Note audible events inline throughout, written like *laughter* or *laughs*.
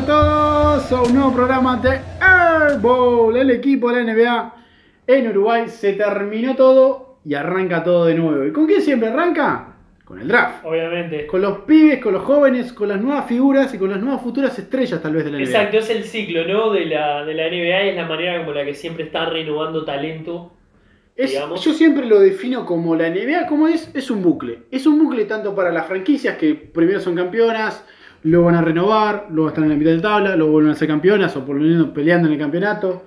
a todos a un nuevo programa de Airball, el equipo de la NBA en Uruguay. Se terminó todo y arranca todo de nuevo. ¿Y con quién siempre arranca? Con el draft. Obviamente. Con los pibes, con los jóvenes, con las nuevas figuras y con las nuevas futuras estrellas tal vez de la NBA. Exacto, es el ciclo, ¿no? De la, de la NBA y es la manera como la que siempre está renovando talento. Es- yo siempre lo defino como la NBA, como es, es un bucle. Es un bucle tanto para las franquicias que primero son campeonas, luego van a renovar, luego están en la mitad de tabla, luego vuelven a ser campeonas o por lo menos peleando en el campeonato.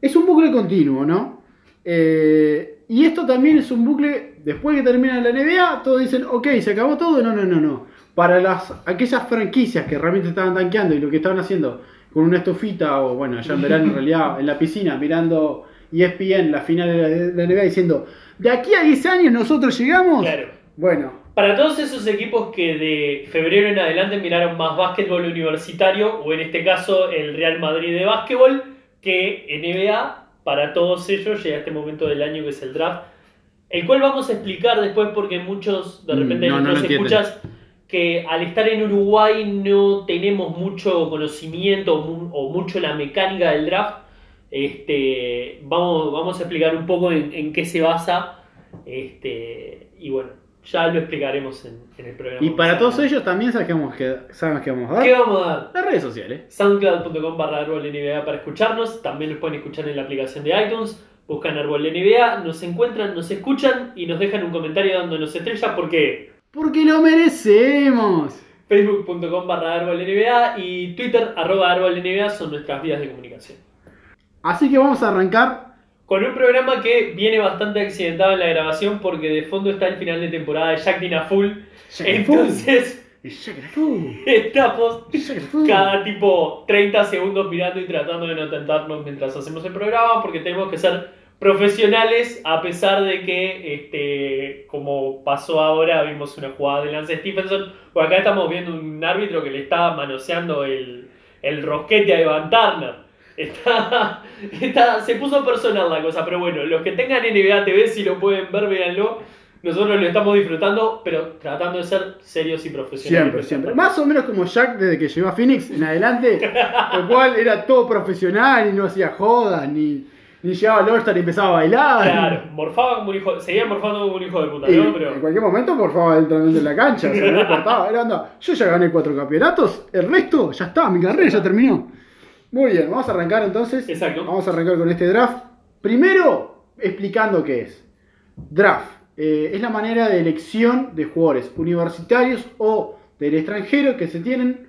Es un bucle continuo, ¿no? Eh, y esto también es un bucle, después que termina la NBA, todos dicen, ok, se acabó todo. No, no, no, no. Para las, aquellas franquicias que realmente estaban tanqueando y lo que estaban haciendo con una estufita o, bueno, allá en verano en realidad, en la piscina, mirando ESPN, la final de la, de la NBA, diciendo, de aquí a 10 años nosotros llegamos. Claro. Bueno, Para todos esos equipos que de febrero en adelante miraron más básquetbol universitario, o en este caso el Real Madrid de básquetbol, que NBA, para todos ellos llega este momento del año que es el draft, el cual vamos a explicar después porque muchos de Mm, repente no, no nos escuchas que al estar en Uruguay no tenemos mucho conocimiento o mucho la mecánica del draft. Este, vamos, vamos a explicar un poco en, en qué se basa. Este, y bueno, ya lo explicaremos en, en el programa. y para todos ellos también sabemos que, sabemos que vamos a ¿Qué dar. vamos a dar? Las redes sociales. soundcloud.com barra árbol NBA para escucharnos. También nos pueden escuchar en la aplicación de iTunes. Buscan árbol NBA, nos encuentran, nos escuchan y nos dejan un comentario dándonos estrella porque Porque lo merecemos. facebook.com barra árbol NBA y twitter arroba árbol NBA son nuestras vías de comunicación. Así que vamos a arrancar. Con un programa que viene bastante accidentado en la grabación porque de fondo está el final de temporada de Jack Dina Full. Entonces *laughs* estamos cada tipo 30 segundos mirando y tratando de no tentarnos mientras hacemos el programa porque tenemos que ser profesionales a pesar de que este como pasó ahora vimos una jugada de Lance Stephenson. Por acá estamos viendo un árbitro que le está manoseando el, el rosquete a Evan Turner está, está- se puso personal la cosa pero bueno los que tengan NBA TV si lo pueden ver véanlo nosotros lo estamos disfrutando pero tratando de ser serios y profesionales Siempre, siempre. Más o menos como Jack desde que llegó a Phoenix en adelante, *laughs* el cual era todo profesional y no hacía jodas, ni, ni llegaba al All-Star y empezaba a bailar. Claro, morfaba como un hijo, seguía morfando como un hijo de puta, Y ¿no? en Pero cualquier momento, por favor, entrando en la cancha, o sea, no importaba. Era onda, yo ya gané cuatro campeonatos, el resto ya está, mi carrera ya terminó. Muy bien, vamos a arrancar entonces. Exacto. Vamos a arrancar con este draft. Primero, explicando qué es. Draft eh, es la manera de elección de jugadores universitarios o del extranjero que se tienen,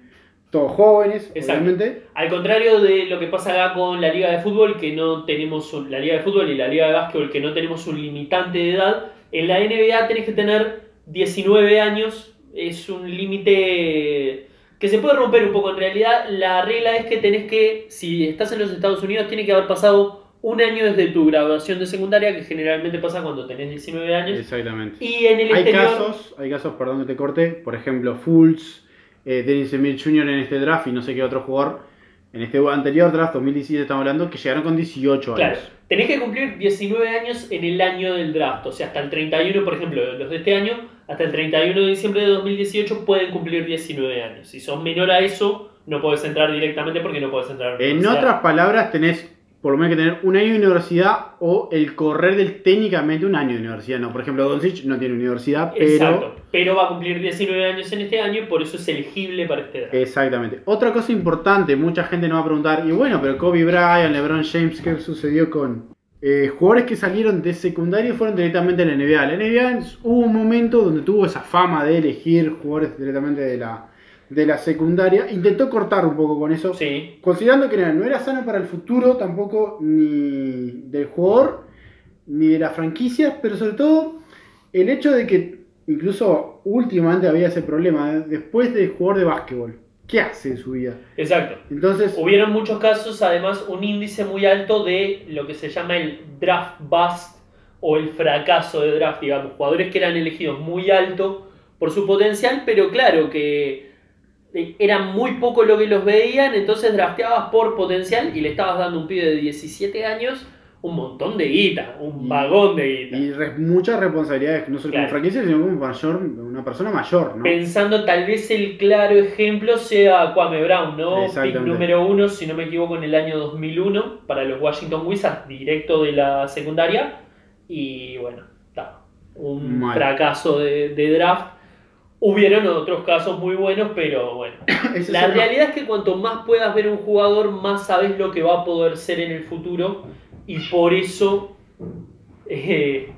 todos jóvenes, Exacto. obviamente. al contrario de lo que pasa acá con la liga de fútbol, que no tenemos un- la liga de fútbol y la liga de básquetbol, que no tenemos un limitante de edad, en la NBA tenés que tener 19 años, es un límite que se puede romper un poco. En realidad, la regla es que tenés que, si estás en los Estados Unidos, tiene que haber pasado un año desde tu graduación de secundaria, que generalmente pasa cuando tenés 19 años. Exactamente. Y en el Hay exterior... casos, hay casos, perdón que te corte, por ejemplo, Fultz, eh, Dennis Smith Jr. en este draft y no sé qué otro jugador en este anterior draft, 2017 estamos hablando, que llegaron con 18 Claro, años. tenés que cumplir 19 años en el año del draft, o sea, hasta el 31, por ejemplo, los de este año, hasta el 31 de diciembre de 2018 pueden cumplir 19 años. Si sos menor a eso, no podés entrar directamente porque no podés entrar a la En otras palabras, tenés por lo menos que tener un año de universidad o el correr del técnicamente un año de universidad. No, por ejemplo, Doncic no tiene universidad, pero... Exacto, pero va a cumplir 19 años en este año y por eso es elegible para este draft. Exactamente. Otra cosa importante, mucha gente nos va a preguntar, y bueno, pero Kobe Bryant, LeBron James, ¿qué sucedió con eh, jugadores que salieron de secundaria y fueron directamente a la NBA? La NBA hubo un momento donde tuvo esa fama de elegir jugadores directamente de la, de la secundaria. Intentó cortar un poco con eso, Sí, considerando que no, era sano para el futuro tampoco ni del jugador ni de las franquicias, pero sobre todo el hecho de que incluso últimamente había ese problema, ¿eh? después de jugador de básquetbol, ¿qué hace en su vida? exacto. Entonces, Hubieron muchos casos, además, un índice muy alto de lo que se llama el draft bust o el fracaso de draft, digamos, jugadores que eran elegidos muy alto por su potencial, pero claro que era muy poco lo que los veían, entonces drafteabas por potencial y le estabas dando un pibe de 17 años un montón de guita, un Y- vagón de guita. Y re- muchas responsabilidades, no solo Claro. como franquicia, sino como mayor, una persona mayor, ¿no? Pensando tal vez el claro ejemplo sea Kwame Brown, ¿no? Pick número uno, si no me equivoco, en el año 2001 para los Washington Wizards, directo de la secundaria. Y bueno, está. Un Mal. fracaso de, de draft. Hubieron otros casos muy buenos, pero bueno. *coughs* La realidad es que cuanto más puedas ver un jugador, más sabes lo que va a poder ser en el futuro. Y por eso. eh,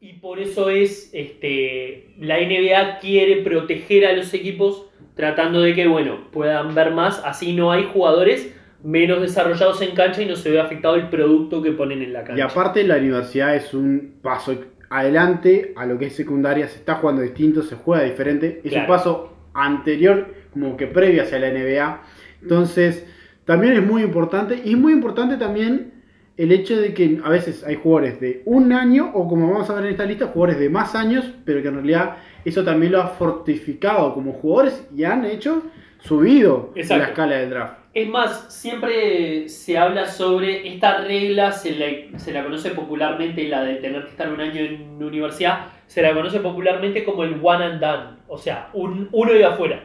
y por eso es. Este, la NBA quiere proteger a los equipos tratando de que, bueno, puedan ver más. Así no hay jugadores menos desarrollados en cancha y no se ve afectado el producto que ponen en la Y cancha. aparte la universidad es un paso adelante a lo que es secundaria, se está jugando distinto, se juega diferente, es Claro. un paso anterior, como que previo hacia la NBA. Entonces, también es muy importante, y es muy importante también el hecho de que a veces hay jugadores de un año, o como vamos a ver en esta lista, jugadores de más años, pero que en realidad eso también lo ha fortificado como jugadores y han hecho subido Exacto. la escala del draft. Es más, siempre se habla sobre esta regla, se la, se la conoce popularmente, la de tener que estar un año en universidad, se la conoce popularmente como el one and done, o sea, un, uno y afuera.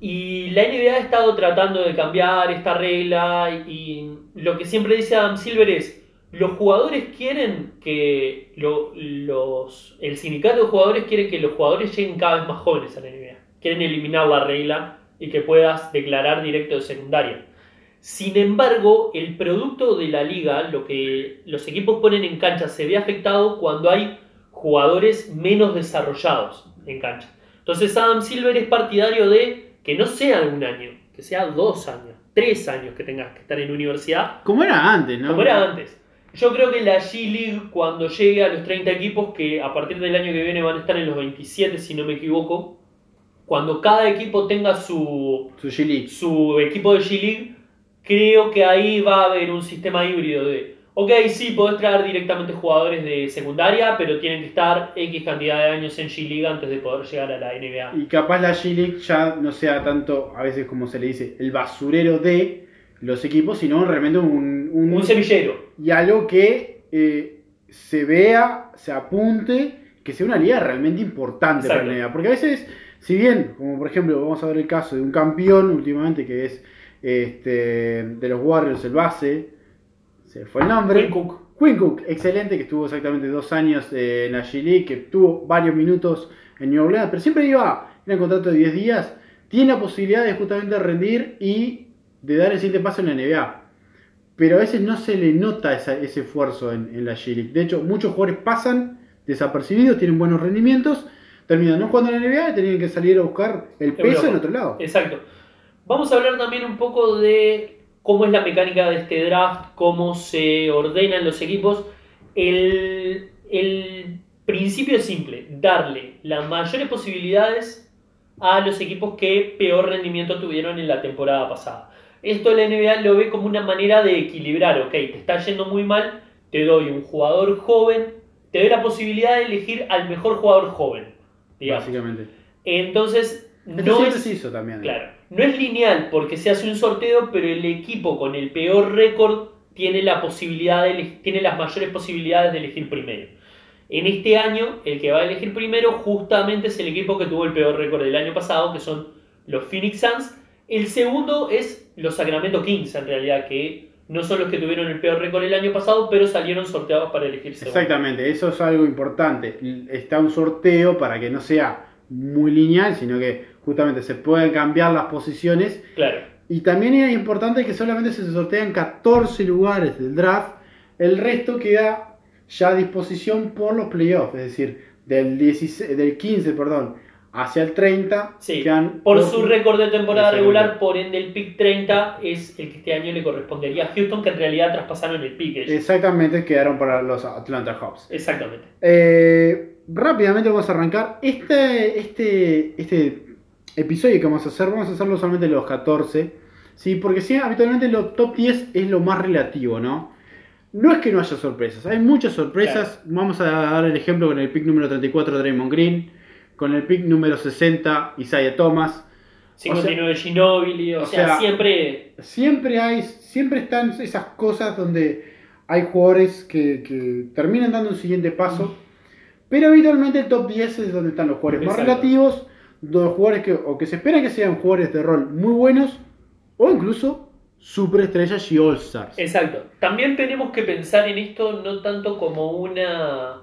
Y la NBA ha estado tratando de cambiar esta regla y lo que siempre dice Adam Silver es, los jugadores quieren que lo- los, el sindicato de jugadores quiere que los jugadores lleguen cada vez más jóvenes a la NBA. Quieren eliminar la regla y que puedas declarar directo de secundaria. Sin embargo, el producto de la liga, lo que los equipos ponen en cancha, se ve afectado cuando hay jugadores menos desarrollados en cancha. Entonces Adam Silver es partidario de que no sea un año, que sea dos años, tres años que tengas que estar en universidad, Como era antes, ¿no? como era antes. Yo creo que la G-League, cuando llegue a los 30 equipos, que a partir del año que viene van a estar en los 27, si no me equivoco, cuando cada equipo tenga su, Su su equipo de G-League, creo que ahí va a haber un sistema híbrido de, ok, sí, podés traer directamente jugadores de secundaria, pero tienen que estar X cantidad de años en G-League antes de poder llegar a la NBA. Y capaz la G-League ya no sea tanto, a veces como se le dice, el basurero de los equipos, sino realmente un, un- Un semillero. y algo que eh, se vea, se apunte, que sea una liga realmente importante para Exacto. la NBA. Porque a veces, si bien, como por ejemplo, vamos a ver el caso de un campeón últimamente que es este, de los Warriors, el base, se fue el nombre. Quinn Cook. Quinn Cook, excelente, que estuvo exactamente dos años eh, en la G-League, que tuvo varios minutos en New Orleans, pero siempre iba en el contrato de 10 días, tiene la posibilidad de justamente rendir y de dar el siguiente paso en la NBA. Pero a veces no se le nota esa- ese esfuerzo en, en la G-League. De hecho, muchos jugadores pasan desapercibidos, tienen buenos rendimientos, terminan no jugando en la NBA y tienen que salir a buscar el peso Europa. en otro lado. Exacto. Vamos a hablar también un poco de cómo es la mecánica de este draft, cómo se ordenan los equipos. El, el principio es simple, darle las mayores posibilidades a los equipos que peor rendimiento tuvieron en la temporada pasada. Esto la NBA lo ve como una manera de equilibrar, ok, te está yendo muy mal, te doy un jugador joven, te doy la posibilidad de elegir al mejor jugador joven, digamos. Básicamente. Entonces, Esto no es, hizo también. claro, no es lineal porque se hace un sorteo, pero el equipo con el peor récord tiene, la posibilidad de tiene las mayores posibilidades de elegir primero. En este año, el que va a elegir primero justamente es el equipo que tuvo el peor récord del año pasado, que son los Phoenix Suns. El segundo es los Sacramento Kings, en realidad, que no son los que tuvieron el peor récord el año pasado, pero salieron sorteados para elegir segundo. Exactamente, eso es algo importante. Está un sorteo para que no sea muy lineal, sino que justamente se puedan cambiar las posiciones. Claro. Y también es importante que solamente se sortean 14 lugares del draft, el resto queda ya a disposición por los playoffs, es decir, del, 16 del 15 perdón, hacia el 30 Sí, por dos- su récord de temporada regular, por ende el pick 30 es el que este año le correspondería a Houston, que en realidad traspasaron el pick ellos. Exactamente, quedaron para los Atlanta Hawks. Exactamente. Eh, rápidamente vamos a arrancar. Este, este, este episodio que vamos a hacer, vamos a hacerlo solamente los 14. ¿sí? Porque sí, habitualmente los top 10 es lo más relativo, ¿no? No es que no haya sorpresas, hay muchas sorpresas. Vamos a dar el ejemplo con el pick número 34 Draymond Green, con el pick número 60 Isaiah Thomas, 539 Ginobili, o, o sea, sea, siempre. Siempre hay, siempre están esas cosas donde hay jugadores que, que terminan dando un siguiente paso. Pero habitualmente el top 10 es donde están los jugadores más Exacto. relativos, los jugadores que, o que se espera que sean jugadores de rol muy buenos, o incluso superestrellas y all-stars. Exacto. También tenemos que pensar en esto no tanto como una.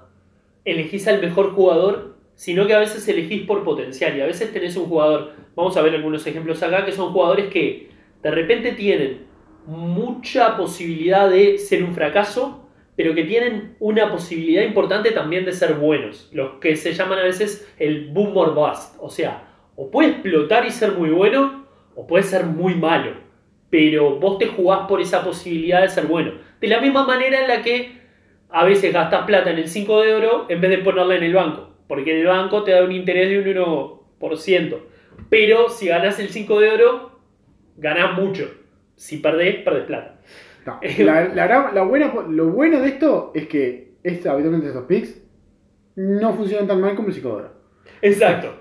elegís al mejor jugador, sino que a veces elegís por potencial. Y a veces tenés un jugador. Vamos a ver algunos ejemplos acá, que son jugadores que de repente tienen mucha posibilidad de ser un fracaso, pero que tienen una posibilidad importante también de ser buenos. Los que se llaman a veces el boom or bust. O sea, o puede explotar y ser muy bueno, o puede ser muy malo. Pero vos te jugás por esa posibilidad de ser bueno. De la misma manera en la que a veces gastas plata en el 5 de oro en vez de ponerla en el banco. Porque el banco te da un interés de un 1%. Pero si ganas el 5 de oro, ganás mucho. Si perdés, perdés plata. No, *laughs* la, la buena, lo bueno de esto es que es, habitualmente estos picks no funcionan tan mal como el psicodoro. Exacto.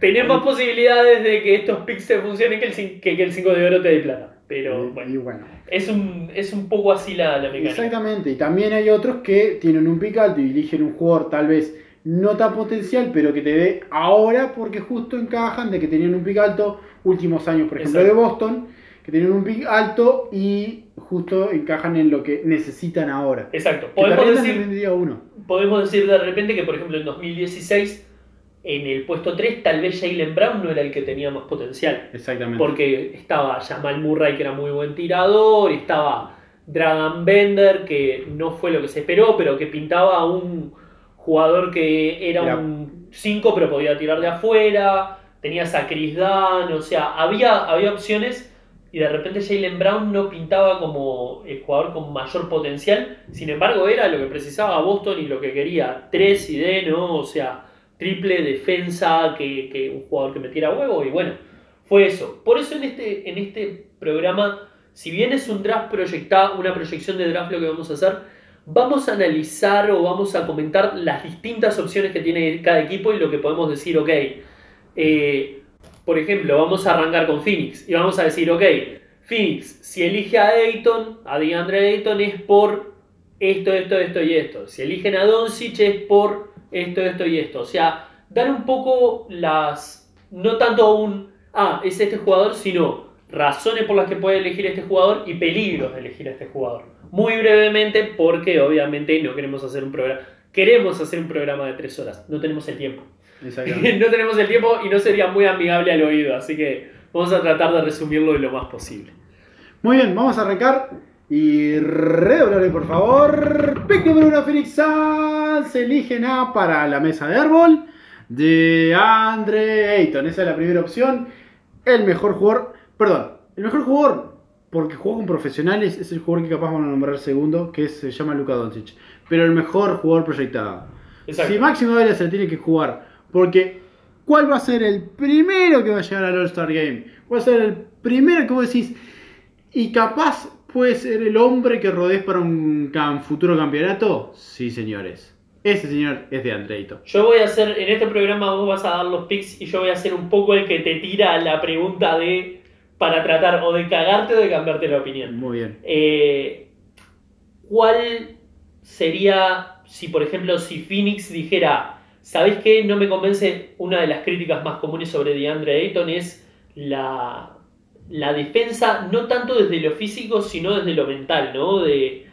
Tenés más posibilidades de que estos picks te funcionen que el, que, que el 5 de oro te dé plata. Pero Y- bueno, y bueno. es un, es un poco así la, la mecánica. Exactamente, y también hay otros que tienen un pick alto y eligen un jugador tal vez no tan potencial, pero que te dé ahora porque justo encajan de que tenían un pick alto últimos años, por ejemplo, Exacto. de Boston, que tenían un pick alto y justo encajan en lo que necesitan ahora. Exacto. Podemos decir, día uno. podemos decir de repente que, por ejemplo, en 2016, en el puesto 3, tal vez Jalen Brown no era el que tenía más potencial. Exactamente. Porque estaba Jamal Murray, que era muy buen tirador, estaba Dragan Bender, que no fue lo que se esperó, pero que pintaba a un jugador que era Era- un 5, pero podía tirar de afuera. Tenías a Chris Dunn, o sea, había, había opciones. Y de repente Jalen Brown no pintaba como el jugador con mayor potencial. Sin embargo, era lo que precisaba Boston y lo que quería. 3 y D, ¿no? O sea, triple defensa, que, que un jugador que metiera huevo. Y bueno, fue eso. Por eso en este, en este programa, si bien es un draft proyectado, una proyección de draft lo que vamos a hacer, vamos a analizar o vamos a comentar las distintas opciones que tiene cada equipo y lo que podemos decir, ok, eh, por ejemplo, vamos a arrancar con Phoenix y vamos a decir, ok, Phoenix, si elige a Ayton, a DeAndre Ayton es por esto, esto, esto y esto. Si eligen a Doncic es por esto, esto y esto. O sea, dar un poco las, no tanto un, ah, es este jugador, sino razones por las que puede elegir este jugador y peligros de elegir a este jugador. Muy brevemente, porque obviamente no queremos hacer un programa, queremos hacer un programa de tres horas, no tenemos el tiempo. *laughs* No tenemos el tiempo y no sería muy amigable al oído, así que vamos a tratar de resumirlo lo más posible. Muy bien, vamos a arrancar. Y redoblable, por favor. Pick número uno, Phoenix Suns. Se eligen a para la mesa de árbol de Andre Ayton. Esa es la primera opción. El mejor jugador. Perdón, el mejor jugador, porque jugó con profesionales, es el jugador que capaz van a nombrar segundo, que se llama Luka Doncic. Pero el mejor jugador proyectado. Exacto. Si Máximo Vela se tiene que jugar, porque ¿cuál va a ser el primero que va a llegar al All-Star Game? ¿Cuál va a ser el primero que vos decís? Y capaz puede ser el hombre que rodees para un futuro campeonato. Sí, señores. Ese señor es de Andreito. Yo voy a hacer, en este programa vos vas a dar los picks y yo voy a ser un poco el que te tira la pregunta de, para tratar o de cagarte o de cambiarte la opinión. Muy bien. Eh, ¿Cuál sería, si por ejemplo, si Phoenix dijera, ¿sabéis qué? No me convence, una de las críticas más comunes sobre DeAndre Ayton es la, la defensa, no tanto desde lo físico, sino desde lo mental, ¿no? De,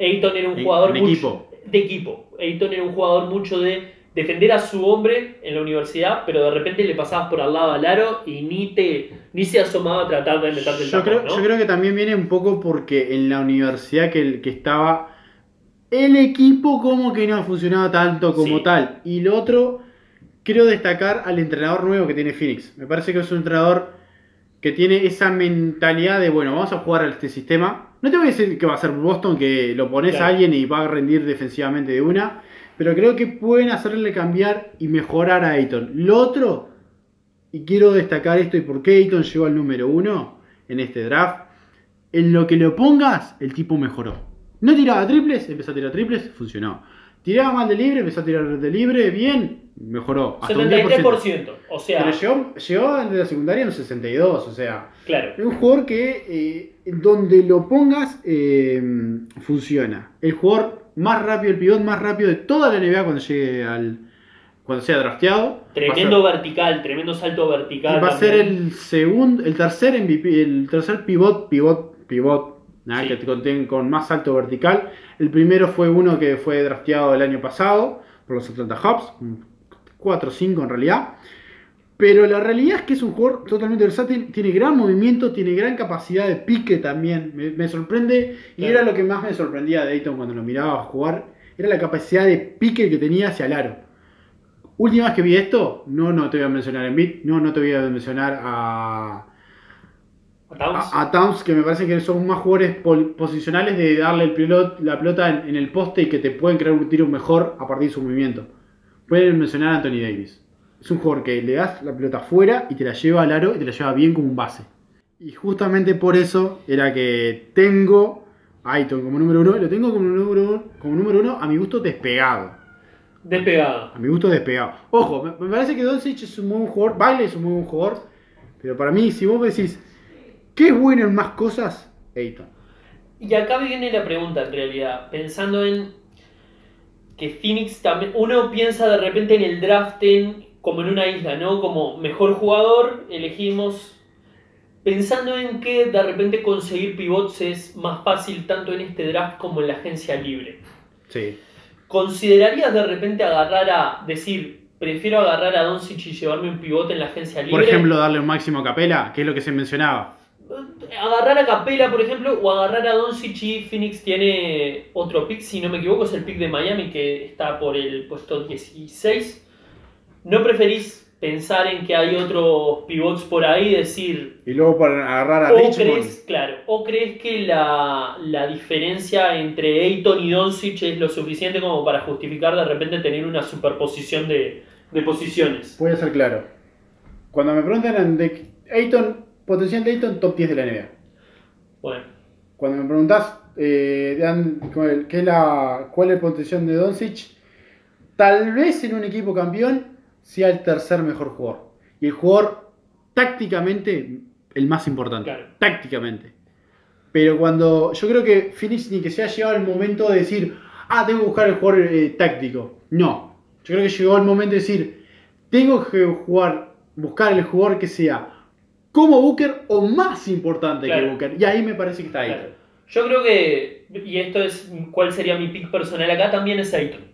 Ayton era un jugador mucho- equipo. de equipo. Ayton era un jugador mucho de defender a su hombre en la universidad, pero de repente le pasabas por al lado al aro y ni te ni se asomaba a tratar de meterte el Yo tapón, creo, ¿no? yo creo que también viene un poco porque en la universidad que, que estaba, el equipo como que no funcionaba tanto como Sí. tal. Y lo otro, quiero destacar al entrenador nuevo que tiene Phoenix. Me parece que es un entrenador que tiene esa mentalidad de, bueno, vamos a jugar a este sistema. No te voy a decir que va a ser Boston, que lo pones Claro. a alguien y va a rendir defensivamente de una. Pero creo que pueden hacerle cambiar y mejorar a Ayton. Lo otro, y quiero destacar esto y por qué Ayton llegó al número uno en este draft. En lo que lo pongas, el tipo mejoró. No tiraba triples, empezó a tirar triples, funcionó. Tiraba mal de libre, empezó a tirar de libre, bien, Mejoró. Hasta un 73%. O sea, Pero llegó, llegó de la secundaria en un 62, o sea. claro. Es un jugador que eh, donde lo pongas eh, funciona. El jugador más rápido, el pivot más rápido de toda la NBA cuando llegue al. cuando sea drafteado. Tremendo vertical, tremendo salto vertical. va a ser el segundo, el tercer MVP, el tercer pivot, pivot, pivot. Nada, Sí. que te conté con más salto vertical. El primero fue uno que fue drafteado el año pasado por los Atlanta Hawks, 4 o 5 en realidad. Pero la realidad es que es un jugador totalmente versátil, tiene gran movimiento, tiene gran capacidad de pique también. Me, me sorprende, y Claro. era lo que más me sorprendía de Dayton cuando lo miraba jugar, era la capacidad de pique que tenía hacia el aro. Última vez que vi esto, no, no te voy a mencionar en beat, no, no te voy a mencionar A Towns. a, a Towns, que me parece que son más jugadores posicionales de darle el pilot, la pelota en, en el poste y que te pueden crear un tiro mejor a partir de su movimiento. Pueden mencionar a Anthony Davis. Es un jugador que le das la pelota afuera y te la lleva al aro y te la lleva bien como un base. Y justamente por eso era que tengo a Aiton como número uno, y lo tengo como número, como número uno a mi gusto despegado. Despegado. A mi gusto despegado. Ojo, me, me parece que Doncic es un muy buen jugador, Baile es un muy buen jugador, pero para mí, si vos decís, ¿qué es bueno en más cosas? Aiton. Y acá viene la pregunta en realidad, pensando en que Phoenix también, uno piensa de repente en el drafting como en una isla, ¿no? Como mejor jugador, elegimos, pensando en que de repente conseguir pivots es más fácil tanto en este draft como en la agencia libre. Sí. ¿Considerarías de repente agarrar a, decir, prefiero agarrar a Doncic y llevarme un pivote en la agencia libre? Por ejemplo, darle un máximo a Capela, que es lo que se mencionaba. Agarrar a Capela, por ejemplo, o agarrar a Doncic y Phoenix tiene otro pick, si no me equivoco, es el pick de Miami que está por el puesto 16. ¿No preferís pensar en que hay otros pivots por ahí? Decir, Y luego para agarrar a o Richmond. crees, claro, o crees que la, la diferencia entre Ayton y Doncic es lo suficiente como para justificar de repente tener una superposición de, de posiciones. Voy a ser claro. Cuando me preguntan de Ayton, potencial de Ayton, top 10 de la NBA. Bueno, Cuando me preguntás eh, Dan, cuál, qué es la, cuál es la potencial de Doncic, tal vez en un equipo campeón sea el tercer mejor jugador. Y el jugador tácticamente el más importante. Claro. Tácticamente. Pero cuando yo creo que Phoenix ni que se ha llegado el momento de decir, ah, tengo que buscar el jugador eh, táctico. No. Yo creo que llegó el momento de decir, tengo que jugar, buscar el jugador que sea como Booker o más importante que. Booker. Y ahí me parece que está ahí. Claro. Yo creo que, y esto es cuál sería mi pick personal acá, también es Ayton.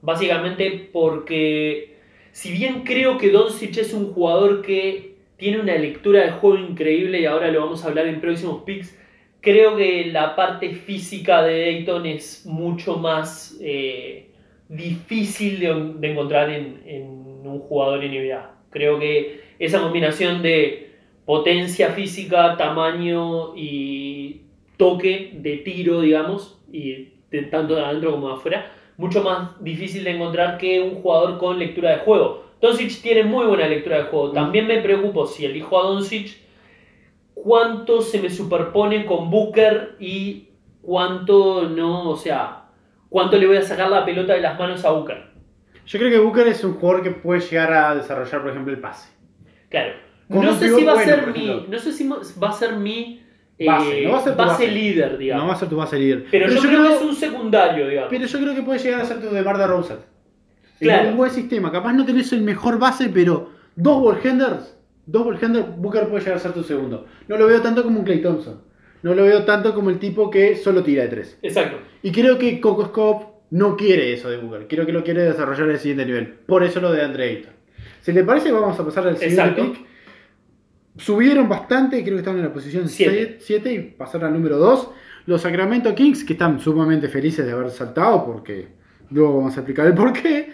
Básicamente porque, si bien creo que Doncic es un jugador que tiene una lectura de juego increíble y ahora lo vamos a hablar en próximos picks, creo que la parte física de Ayton es mucho más eh, difícil de, de encontrar en, en un jugador NBA. Creo que esa combinación de potencia física, tamaño y toque de tiro, digamos, y de- tanto de adentro como de afuera, mucho más difícil de encontrar que un jugador con lectura de juego. Doncic tiene muy buena lectura de juego. También me preocupo si elijo a Doncic, cuánto se me superpone con Booker y cuánto no, o sea, cuánto le voy a sacar la pelota de las manos a Booker. Yo creo que Booker es un jugador que puede llegar a desarrollar, por ejemplo, el pase. Claro. No sé si va a bueno, ser mi, no sé si va a ser mi eh, Base, no va a ser tu base. líder, digamos. No va a ser tu base líder. pero, yo, creo, que es un secundario, digamos. pero yo creo que puede llegar a ser tu de Mar de Rosas. Claro. En un buen sistema. Capaz no tenés el mejor base, pero dos ballhanders, dos ballhanders, Booker puede llegar a ser tu segundo. No lo veo tanto como un Clay Thompson. No lo veo tanto como el tipo que solo tira de tres. Exacto. Y creo que Coco Scope no quiere eso de Booker. Creo que lo quiere desarrollar al siguiente nivel. Por eso lo de Andre Ayton. Si le parece, vamos a pasar al siguiente Exacto. pick. Subieron bastante, creo que estaban en la posición Siete. 7 y pasaron al número 2. Los Sacramento Kings, que están sumamente felices de haber saltado, porque luego vamos a explicar el porqué.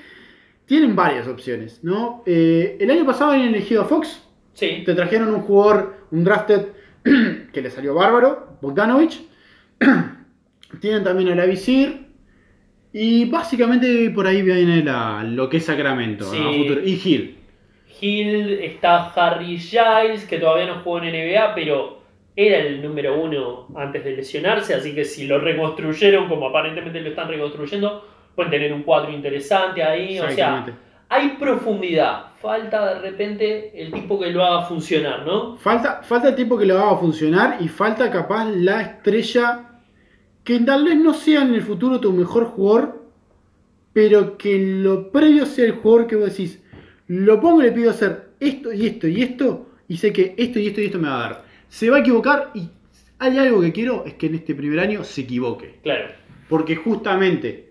Tienen varias opciones, ¿no? Eh, el año pasado habían elegido a Fox, Sí. te trajeron un jugador, un drafted *clears throat* que le salió bárbaro, Bogdanovich. *clears throat* Tienen también a la Visir. Y básicamente por ahí viene la- lo que es Sacramento. Sí. ¿no? Futuro. Y Hill. Hill, está Harry Giles, que todavía no jugó en NBA, pero era el número uno antes de lesionarse, así que si lo reconstruyeron como aparentemente lo están reconstruyendo, pueden tener un cuadro interesante ahí. O sea, hay profundidad, falta de repente el tipo que lo haga funcionar, ¿no? Falta, falta el tipo que lo haga funcionar y falta capaz la estrella que tal vez no sea en el futuro tu mejor jugador, pero que en lo previo sea el jugador que vos decís, lo pongo y le pido hacer esto y esto y esto, y sé que esto y esto y esto me va a dar. Se va a equivocar y hay algo que quiero, es que en este primer año se equivoque. Claro. Porque justamente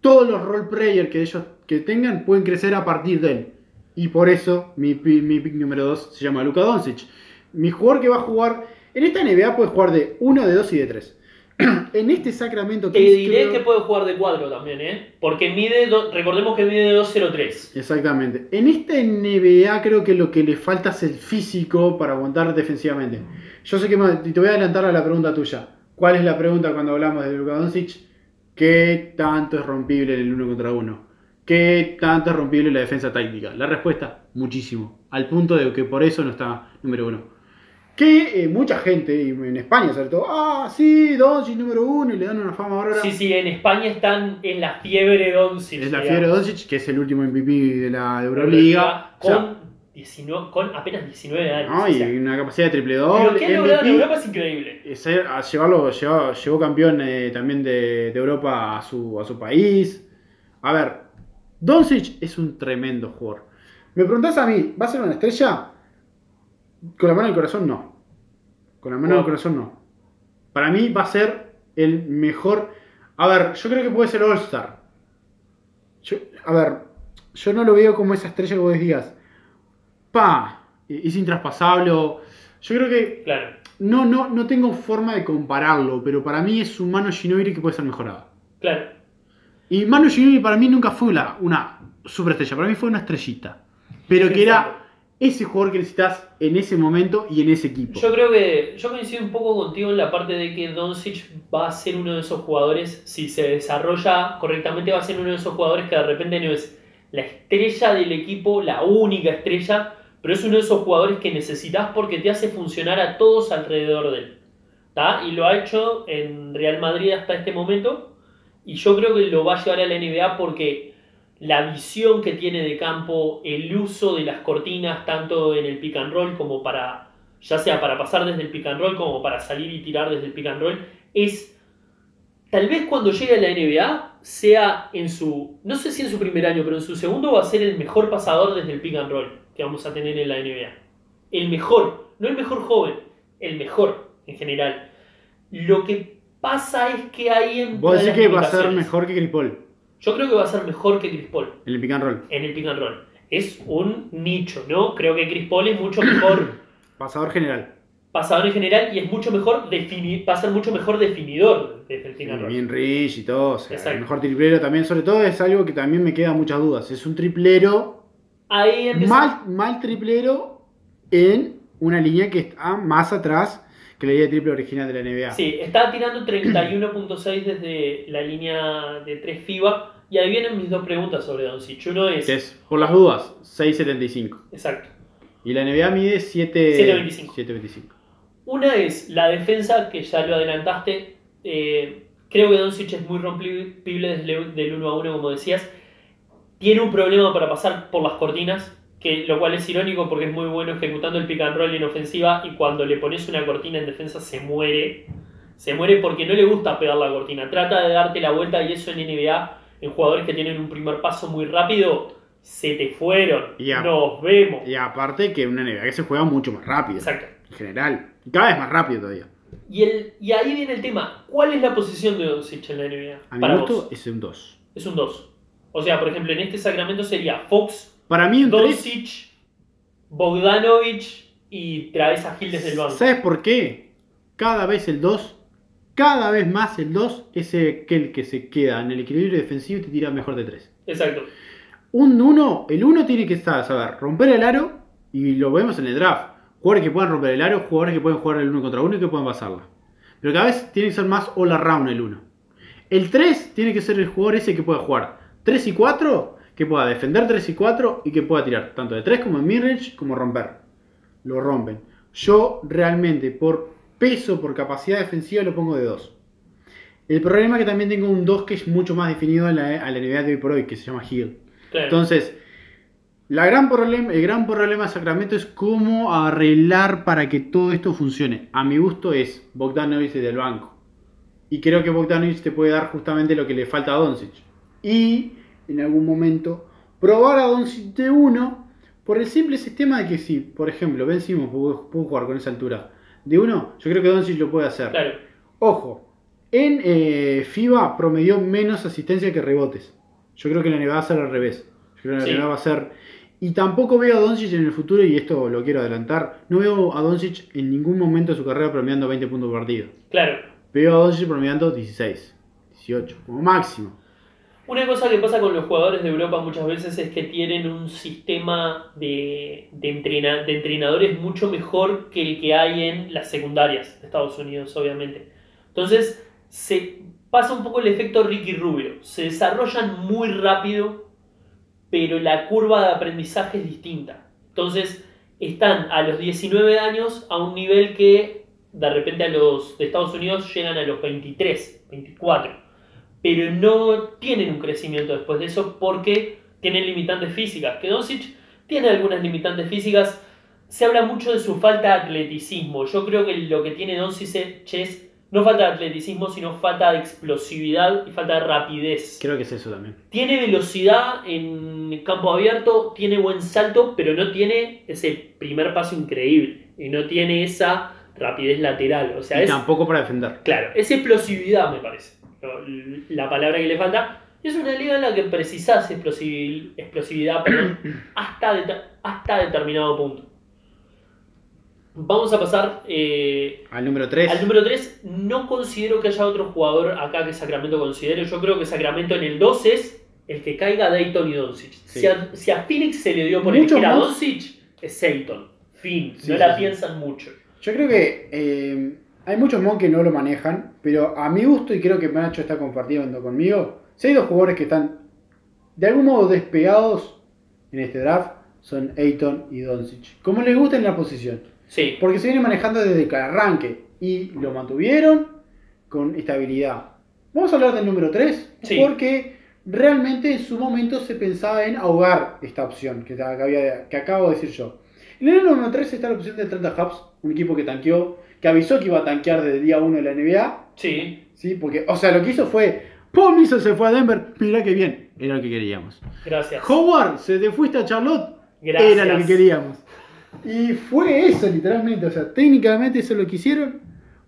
todos los role players que ellos que tengan pueden crecer a partir de él. Y por eso mi, mi pick número 2 se llama Luka Doncic. Mi jugador que va a jugar en esta NBA puede jugar de 1, de 2 y de 3. *clears throat* en este Sacramento Te Kings diré creo- que puede jugar de cuadro también, ¿eh? Porque mide, do- recordemos que mide 2.03. Exactamente. En esta NBA creo que lo que le falta es el físico para aguantar defensivamente. Yo sé que y te voy a adelantar a la pregunta tuya. ¿Cuál es la pregunta cuando hablamos de Luka Doncic? ¿Qué tanto es rompible en el uno contra uno? ¿Qué tanto es rompible la defensa táctica? La respuesta, muchísimo. Al punto de que por eso no está número uno. Que eh, mucha gente, en España sobre todo, ah, sí, Doncic número uno, y le dan una fama ahora. Sí, sí, en España están en la fiebre Doncic. es la digamos. fiebre Doncic, que es el último MVP de la Euroliga. O sea, Con, 19, con apenas 19 años. No, o y sea, una capacidad de triple lo doble. que ha logrado en Europa es increíble. es a llevarlo, llevó, llevó campeón eh, también de, de Europa a su, a su país. A ver, Doncic es un tremendo jugador. Me preguntás a mí, ¿va a ser una estrella? Con la mano en el corazón, no. Con la mano Wow. corazón, no. Para mí va a ser el mejor. A ver, yo creo que puede ser All-Star. Yo- A ver, yo no lo veo como esa estrella que vos digas. Pa, es intraspasable. o- Yo creo que Claro. no, no, no tengo forma de compararlo, pero para mí es un Mano Ginobili que puede ser mejorado. Claro. Y Manu Ginobili para mí nunca fue una, una superestrella, para mí fue una estrellita. Pero que era ese jugador que necesitas en ese momento y en ese equipo. Yo creo que yo coincido un poco contigo en la parte de que Doncic va a ser uno de esos jugadores, si se desarrolla correctamente, va a ser uno de esos jugadores que de repente no es la estrella del equipo, la única estrella, pero es uno de esos jugadores que necesitas porque te hace funcionar a todos alrededor de él. ¿tá? Y lo ha hecho en Real Madrid hasta este momento, y yo creo que lo va a llevar a la NBA porque la visión que tiene de campo, el uso de las cortinas, tanto en el pick and roll como para, ya sea para pasar desde el pick and roll como para salir y tirar desde el pick and roll, es tal vez cuando llegue a la NBA sea en su, no sé si en su primer año, pero en su segundo va a ser el mejor pasador desde el pick and roll que vamos a tener en la NBA. El mejor, no el mejor joven, el mejor en general. Lo que pasa es que hay en Vos decís que va a ser mejor que Paul Yo creo que va a ser mejor que Chris Paul en el pick and roll. en el pick and roll. Es un nicho, ¿no? Creo que Chris Paul es mucho mejor *clears throat* Pasador general. pasador en general y es mucho mejor defini va a ser mucho mejor definidor desde el pick and roll. Bien Rich y todo. O sea, Exacto. el mejor triplero también. Sobre todo es algo que también me queda muchas dudas. Es un triplero, Ahí empieza. mal, mal triplero en una línea que está más atrás que la línea de triple original de la NBA. Sí, está tirando 31.6 desde la línea de 3 FIBA. Y ahí vienen mis dos preguntas sobre Doncic. Uno es. Es, por las dudas, 6.75. Exacto. Y la NBA mide 7 7.25. 7.25. Una es la defensa, que ya lo adelantaste. Eh, creo que Doncic es muy rompible desde del 1 a 1, como decías. Tiene un problema para pasar por las cortinas, que, lo cual es irónico porque es muy bueno ejecutando el pick and roll en ofensiva y cuando le pones una cortina en defensa se muere. Se muere porque no le gusta pegar la cortina. Trata de darte la vuelta y eso en NBA, en jugadores que tienen un primer paso muy rápido, se te fueron. Ya. Nos vemos. Y aparte que una NBA que se juega mucho más rápido. Exacto. En general. Y cada vez más rápido todavía. Y, el, y ahí viene el tema. ¿Cuál es la posición de Doncic en la NBA? A mi para gusto vos. es un 2. Es un 2. O sea, por ejemplo, en este Sacramento sería Fox, Para mí un 3. Doncic, Bogdanovich y traes a Gil desde el banco. ¿Sabes por qué? Cada vez el 2, cada vez más el 2 es aquel que se queda en el equilibrio defensivo y te tira mejor de 3. Exacto. Un 1, el 1 tiene que estar, saber romper el aro y lo vemos en el draft. Jugadores que puedan romper el aro, jugadores que pueden jugar el 1 contra 1 y que puedan pasarla. Pero cada vez tiene que ser más all around el 1. El 3 tiene que ser el jugador ese que pueda jugar 3 y 4, que pueda defender 3 y 4 y que pueda tirar tanto de 3 como en midrange como romper. Lo rompen. Yo realmente por peso, por capacidad defensiva lo pongo de 2. El problema es que también tengo un 2 que es mucho más definido en la, a la NBA de hoy por hoy, que se llama Hill. Claro. Entonces, La gran problema, el gran problema de Sacramento es cómo arreglar para que todo esto funcione. A mi gusto es Bogdanovich desde el banco. Y creo que Bogdanovich te puede dar justamente lo que le falta a Doncic. Y en algún momento probar a Doncic de uno por el simple sistema de que si, por ejemplo, Ben Simmons pudo, jugar con esa altura de uno, yo creo que Doncic lo puede hacer. Claro. Ojo, en eh, FIBA promedió menos asistencia que rebotes. Yo creo que la NBA va a ser al revés. Yo creo que la Sí. NBA va a ser. Y tampoco veo a Doncic en el futuro, y esto lo quiero adelantar. No veo a Doncic en ningún momento de su carrera promediando 20 puntos por partido. Claro. Veo a Doncic promediando 16, 18, como máximo. Una cosa que pasa con los jugadores de Europa muchas veces es que tienen un sistema de, de, entrena- de entrenadores mucho mejor que el que hay en las secundarias de Estados Unidos, obviamente. Entonces, se pasa un poco el efecto Ricky Rubio. Se desarrollan muy rápido, pero la curva de aprendizaje es distinta. Entonces, están a los 19 años a un nivel que de repente a los de Estados Unidos llegan a los 23, 24 pero no tienen un crecimiento después de eso porque tienen limitantes físicas. Que Doncic tiene algunas limitantes físicas. Se habla mucho de su falta de atleticismo. Yo creo que lo que tiene Doncic es no falta de atleticismo, sino falta de explosividad y falta de rapidez. Creo que es eso también. Tiene velocidad en campo abierto, tiene buen salto, pero no tiene ese primer paso increíble. Y no tiene esa rapidez lateral. O sea, y es, tampoco para defender. Claro, es explosividad, me parece. La palabra que le falta. Es una liga en la que precisas explosivi- explosividad perdón, *coughs* hasta, hasta determinado punto. Vamos a pasar eh, Al número 3. al número 3. No considero que haya otro jugador acá que Sacramento considere. Yo creo que Sacramento en el 2 es el que caiga Dayton y Doncic. Sí. Si, a, si a Phoenix se le dio por Mucho elegir a. Doncic, es Dayton. Fin. Sí, no sí, la piensan mucho. Yo creo que eh, hay muchos mod que no lo manejan, pero a mi gusto, y creo que Nacho está compartiendo conmigo, si hay dos jugadores que están de algún modo despegados en este draft, son Ayton y Doncic. Como les gusta en la posición. Sí. Porque se viene manejando desde el arranque y lo mantuvieron con estabilidad. Vamos a hablar del número 3, Sí. porque realmente en su momento se pensaba en ahogar esta opción que, te- que había- que acabo de decir yo. En el número 3 está la opción de Atlanta Hubs, un equipo que tanqueó, que avisó que iba a tanquear desde el día 1 de la NBA. Sí. ¿sí? Porque, o sea, lo que hizo fue, Paul Millsap se fue a Denver, mirá que bien, era lo que queríamos. Gracias. Howard, se te fuiste a Charlotte, Gracias. era lo que queríamos. Y fue eso, literalmente. O sea, técnicamente eso lo que hicieron.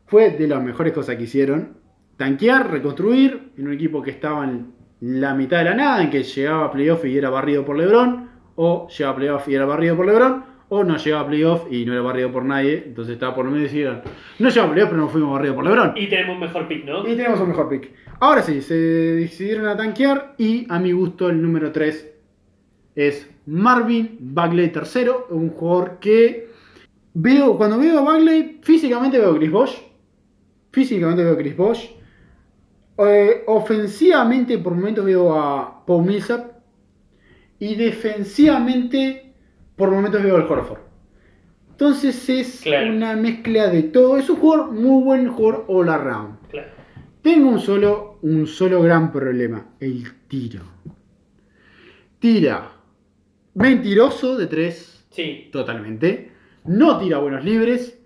Fue de las mejores cosas que hicieron. Tanquear, reconstruir, en un equipo que estaba en la mitad de la nada, en que llegaba a playoff y era barrido por LeBron, o llegaba a playoff y era barrido por LeBron, o no llegaba a playoff y no era barrido por nadie. Entonces estaba por lo y decían, no llegaba a playoff, pero no fuimos barridos por LeBron. Y tenemos un mejor pick, ¿no? Y tenemos un mejor pick. Ahora sí, se decidieron a tanquear y a mi gusto el número 3 es Marvin Bagley tercero, un jugador que veo, cuando veo a Bagley, físicamente veo a Chris Bosh. Físicamente veo a Chris Bosh. Eh, ofensivamente por momentos veo a Paul Millsap. Y defensivamente por momentos veo al Horford. Entonces es Claro. una mezcla de todo. Es un jugador muy buen jugador all around. Claro. Tengo un solo, un solo gran problema, el tiro. Tira mentiroso de tres, Sí. totalmente. No tira buenos libres,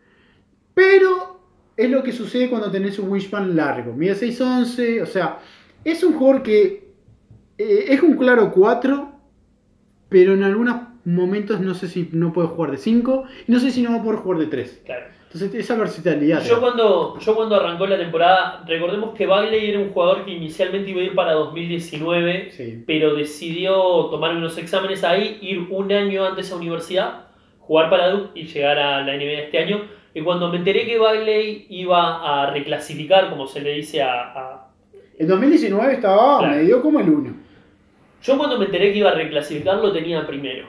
pero es lo que sucede cuando tenés un wishman largo. Mide 6'11, o sea, es un jugador que eh, es un claro 4, pero en algunos momentos no sé si no puede jugar de 5 y no sé si no va a poder jugar de 3. Claro. Entonces esa versatilidad. Yo cuando, yo cuando arrancó la temporada, recordemos que Bagley era un jugador que inicialmente iba a ir para 2019, Sí. pero decidió tomar unos exámenes ahí, ir un año antes a universidad, jugar para Duke y llegar a la NBA este año. Y cuando me enteré que Bagley iba a reclasificar, como se le dice a... a- En 2019 estaba Claro. medio como el 1. Yo cuando me enteré que iba a reclasificar lo tenía primero.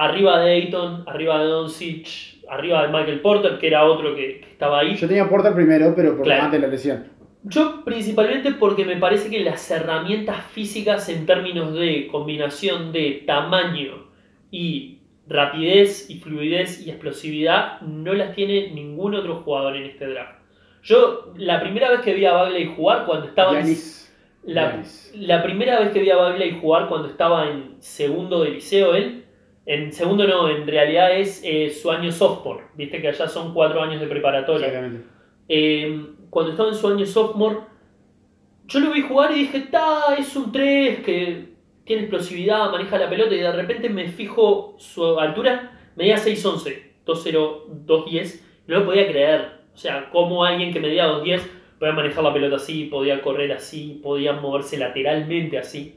Arriba de Dayton, arriba de Doncic, arriba de Michael Porter, que era otro que, que estaba ahí. Yo tenía Porter primero, pero por Claro. antes de la lesión. Yo principalmente porque me parece que las herramientas físicas en términos de combinación de tamaño y rapidez y fluidez y explosividad no las tiene ningún otro jugador en este draft. Yo la primera vez que vi a Bagley jugar cuando estaba en, la, Giannis. la primera vez que vi a Bagley jugar cuando estaba en segundo de liceo él En segundo no, en realidad es eh, su año sophomore. Viste que allá son cuatro años de preparatoria. Exactamente. Eh, cuando estaba en su año sophomore, yo lo vi jugar y dije, ta, es un 3 que tiene explosividad, maneja la pelota y de repente me fijo su altura, medía 6'11, 2'0, 2'10, no lo podía creer. O sea, como alguien que medía 2'10 podía manejar la pelota así, podía correr así, podía moverse lateralmente así.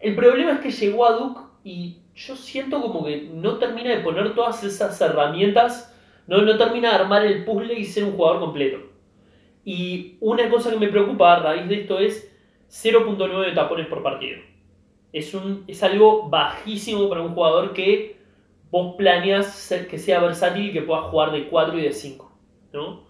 El problema es que llegó a Duke y yo siento como que no termina de poner todas esas herramientas, no, no termina de armar el puzzle y ser un jugador completo. Y una cosa que me preocupa a raíz de esto es 0.9 de tapones por partido. Es, un, es algo bajísimo para un jugador que vos planeas que sea versátil y que pueda jugar de 4 y de 5. ¿no?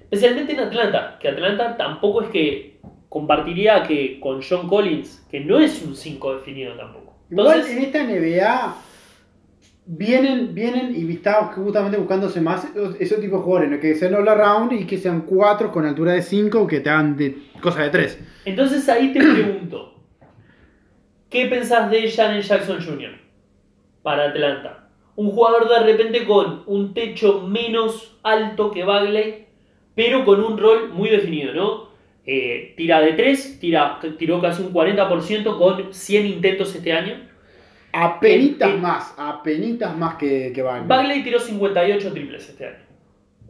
Especialmente en Atlanta, que Atlanta tampoco es que compartiría que con John Collins, que no es un 5 definido tampoco. Igual Entonces, en esta NBA vienen, vienen y estamos justamente buscándose más ese tipo de jugadores, ¿no? que sean all around y que sean cuatro con altura de 5 que te hagan de cosas de 3. entonces ahí te pregunto, ¿qué pensás de Jaren Jackson Jr. para Atlanta? Un jugador de repente con un techo menos alto que Bagley, pero con un rol muy definido, ¿no? Eh, tira de 3, tira, tiró casi un 40% con 100 intentos este año. Apenitas El- el- más, apenitas más que, que Bagley. Bagley tiró 58 triples este año.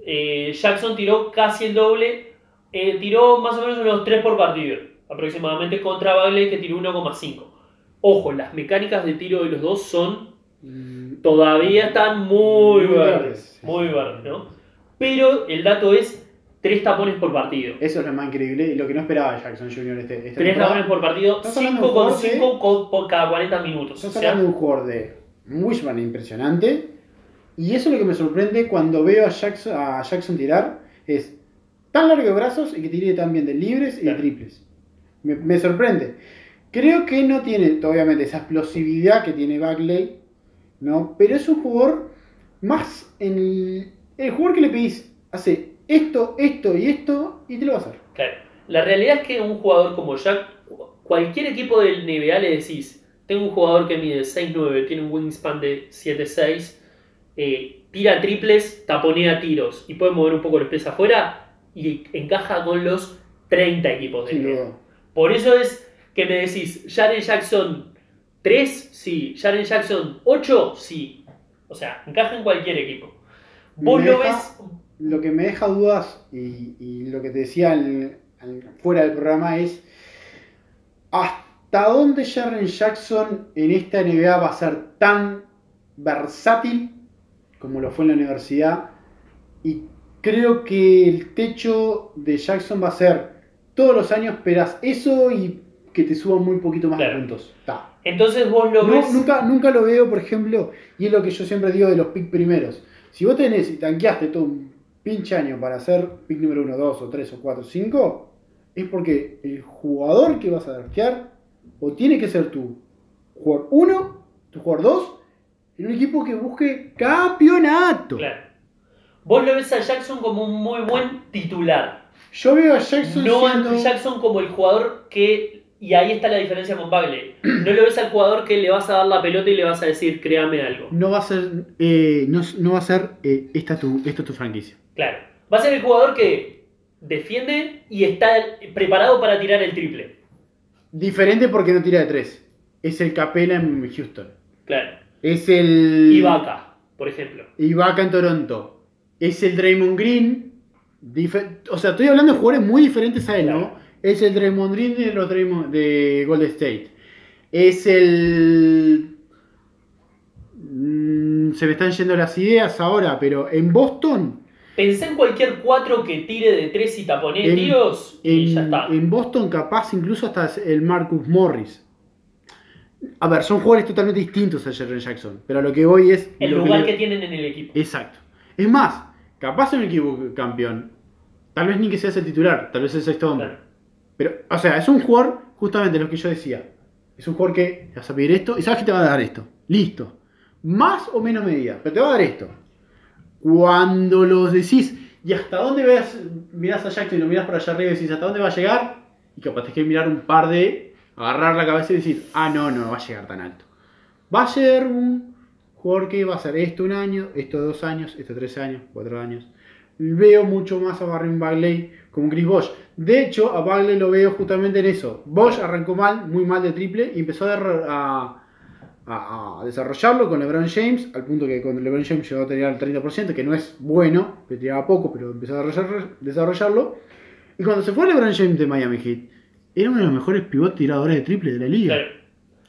Eh, Jackson tiró casi el doble. eh, tiró más o menos unos 3 por partido, aproximadamente, contra Bagley que tiró 1,5. Ojo, las mecánicas de tiro de los dos son. Mm, todavía están muy, Muy verdes. verdes. Muy verdes, ¿no? Pero el dato es 3 tapones por partido. Eso es lo más increíble y lo que no esperaba Jackson Jr. Este, 3 temporada. tapones por partido, Estás hablando 5 de con un jugador 5 por cada 40 minutos. Estás hablando de un jugador de wishman impresionante. Y eso es lo que me sorprende cuando veo a Jackson, a Jackson tirar. Es tan largo de brazos y que tire tan bien de libres y de triples. Me, me sorprende. Creo que no tiene, obviamente, esa explosividad que tiene Bagley. ¿no? Pero es un jugador más en el, el jugador que le pedís hace esto, esto y esto y te lo va a hacer. Claro. La realidad es que un jugador como Jack, cualquier equipo del NBA le decís, tengo un jugador que mide 6'9, tiene un wingspan de 7'6, eh, tira triples, taponea tiros y puede mover un poco los pies afuera y encaja con los 30 equipos del NBA. duda. Por eso es que me decís, Jaren Jackson 3, sí. Jaren Jackson 8, sí. O sea, encaja en cualquier equipo. Vos lo ves Lo que me deja dudas y, y lo que te decía al- al- fuera del programa es hasta dónde Jaren Jackson en esta NBA va a ser tan versátil como lo fue en la universidad y creo que el techo de Jackson va a ser todos los años esperas eso y que te suban muy poquito más Claro. puntos. Ta. Entonces vos lo No, ves. nunca, nunca lo veo, por ejemplo, y es lo que yo siempre digo de los pick primeros. Si vos tenés y tanqueaste todo un pinche año para hacer pick número 1, 2 o 3 o 4 o 5, es porque el jugador que vas a draftear o tiene que ser tu jugador 1, tu jugador 2, en un equipo que busque campeonato. Claro. Vos lo ves a Jackson como un muy buen titular. Yo veo a Jackson No a siendo- Jackson como el jugador que. Y ahí está la diferencia con Bagley. *clears throat* No lo ves al jugador que le vas a dar la pelota y le vas a decir, créame algo. no va a ser, eh, no, no va a ser eh, esta, tu, esta es tu franquicia. Claro. Va a ser el jugador que defiende y está preparado para tirar el triple. Diferente porque no tira de 3. Es el Capela en Houston. Claro. Es el. Ibaka, por ejemplo. Ibaka en Toronto. Es el Draymond Green. o sea, estoy hablando de jugadores muy diferentes a él, Claro. ¿no? Es el Draymond Green de los Draymond- de Golden State. Es el. Mm, se me están yendo las ideas ahora, pero en Boston. Pensé en cualquier cuatro que tire de tres y taponee En- tiros y ya En, está. en Boston, capaz, incluso hasta el Marcus Morris. A ver, son jugadores totalmente distintos a Jaren Jackson. Pero lo que voy es. el lugar que tienen en el equipo. Exacto. Es más, capaz en un equipo campeón, tal vez ni que seas el titular, tal vez el sexto hombre. Claro. Pero, o sea, es un jugador, justamente lo que yo decía. Es un jugador que vas a pedir esto y sabes que te va a dar esto. Listo. Más o menos medida, pero te va a dar esto. Cuando los decís, y hasta dónde ves, mirás a Jackson y lo mirás para allá arriba y decís, ¿hasta dónde va a llegar? Y capaz tenés que mirar un par de, agarrar la cabeza y decir, ah, no, no, no va a llegar tan alto. Va a ser un jugador que va a ser esto un año, esto dos años, esto tres años, cuatro años. Veo mucho más a Barry Bagley como Chris Bosch. De hecho, a Bagley lo veo justamente en eso. Bosch arrancó mal, muy mal de triple, y empezó a, a, a desarrollarlo con LeBron James, al punto que cuando LeBron James llegó a tener el 30%, que no es bueno, que tiraba poco, pero empezó a desarrollarlo. Y cuando se fue LeBron James de Miami Heat, era uno de los mejores pivot tiradores de triple de la liga.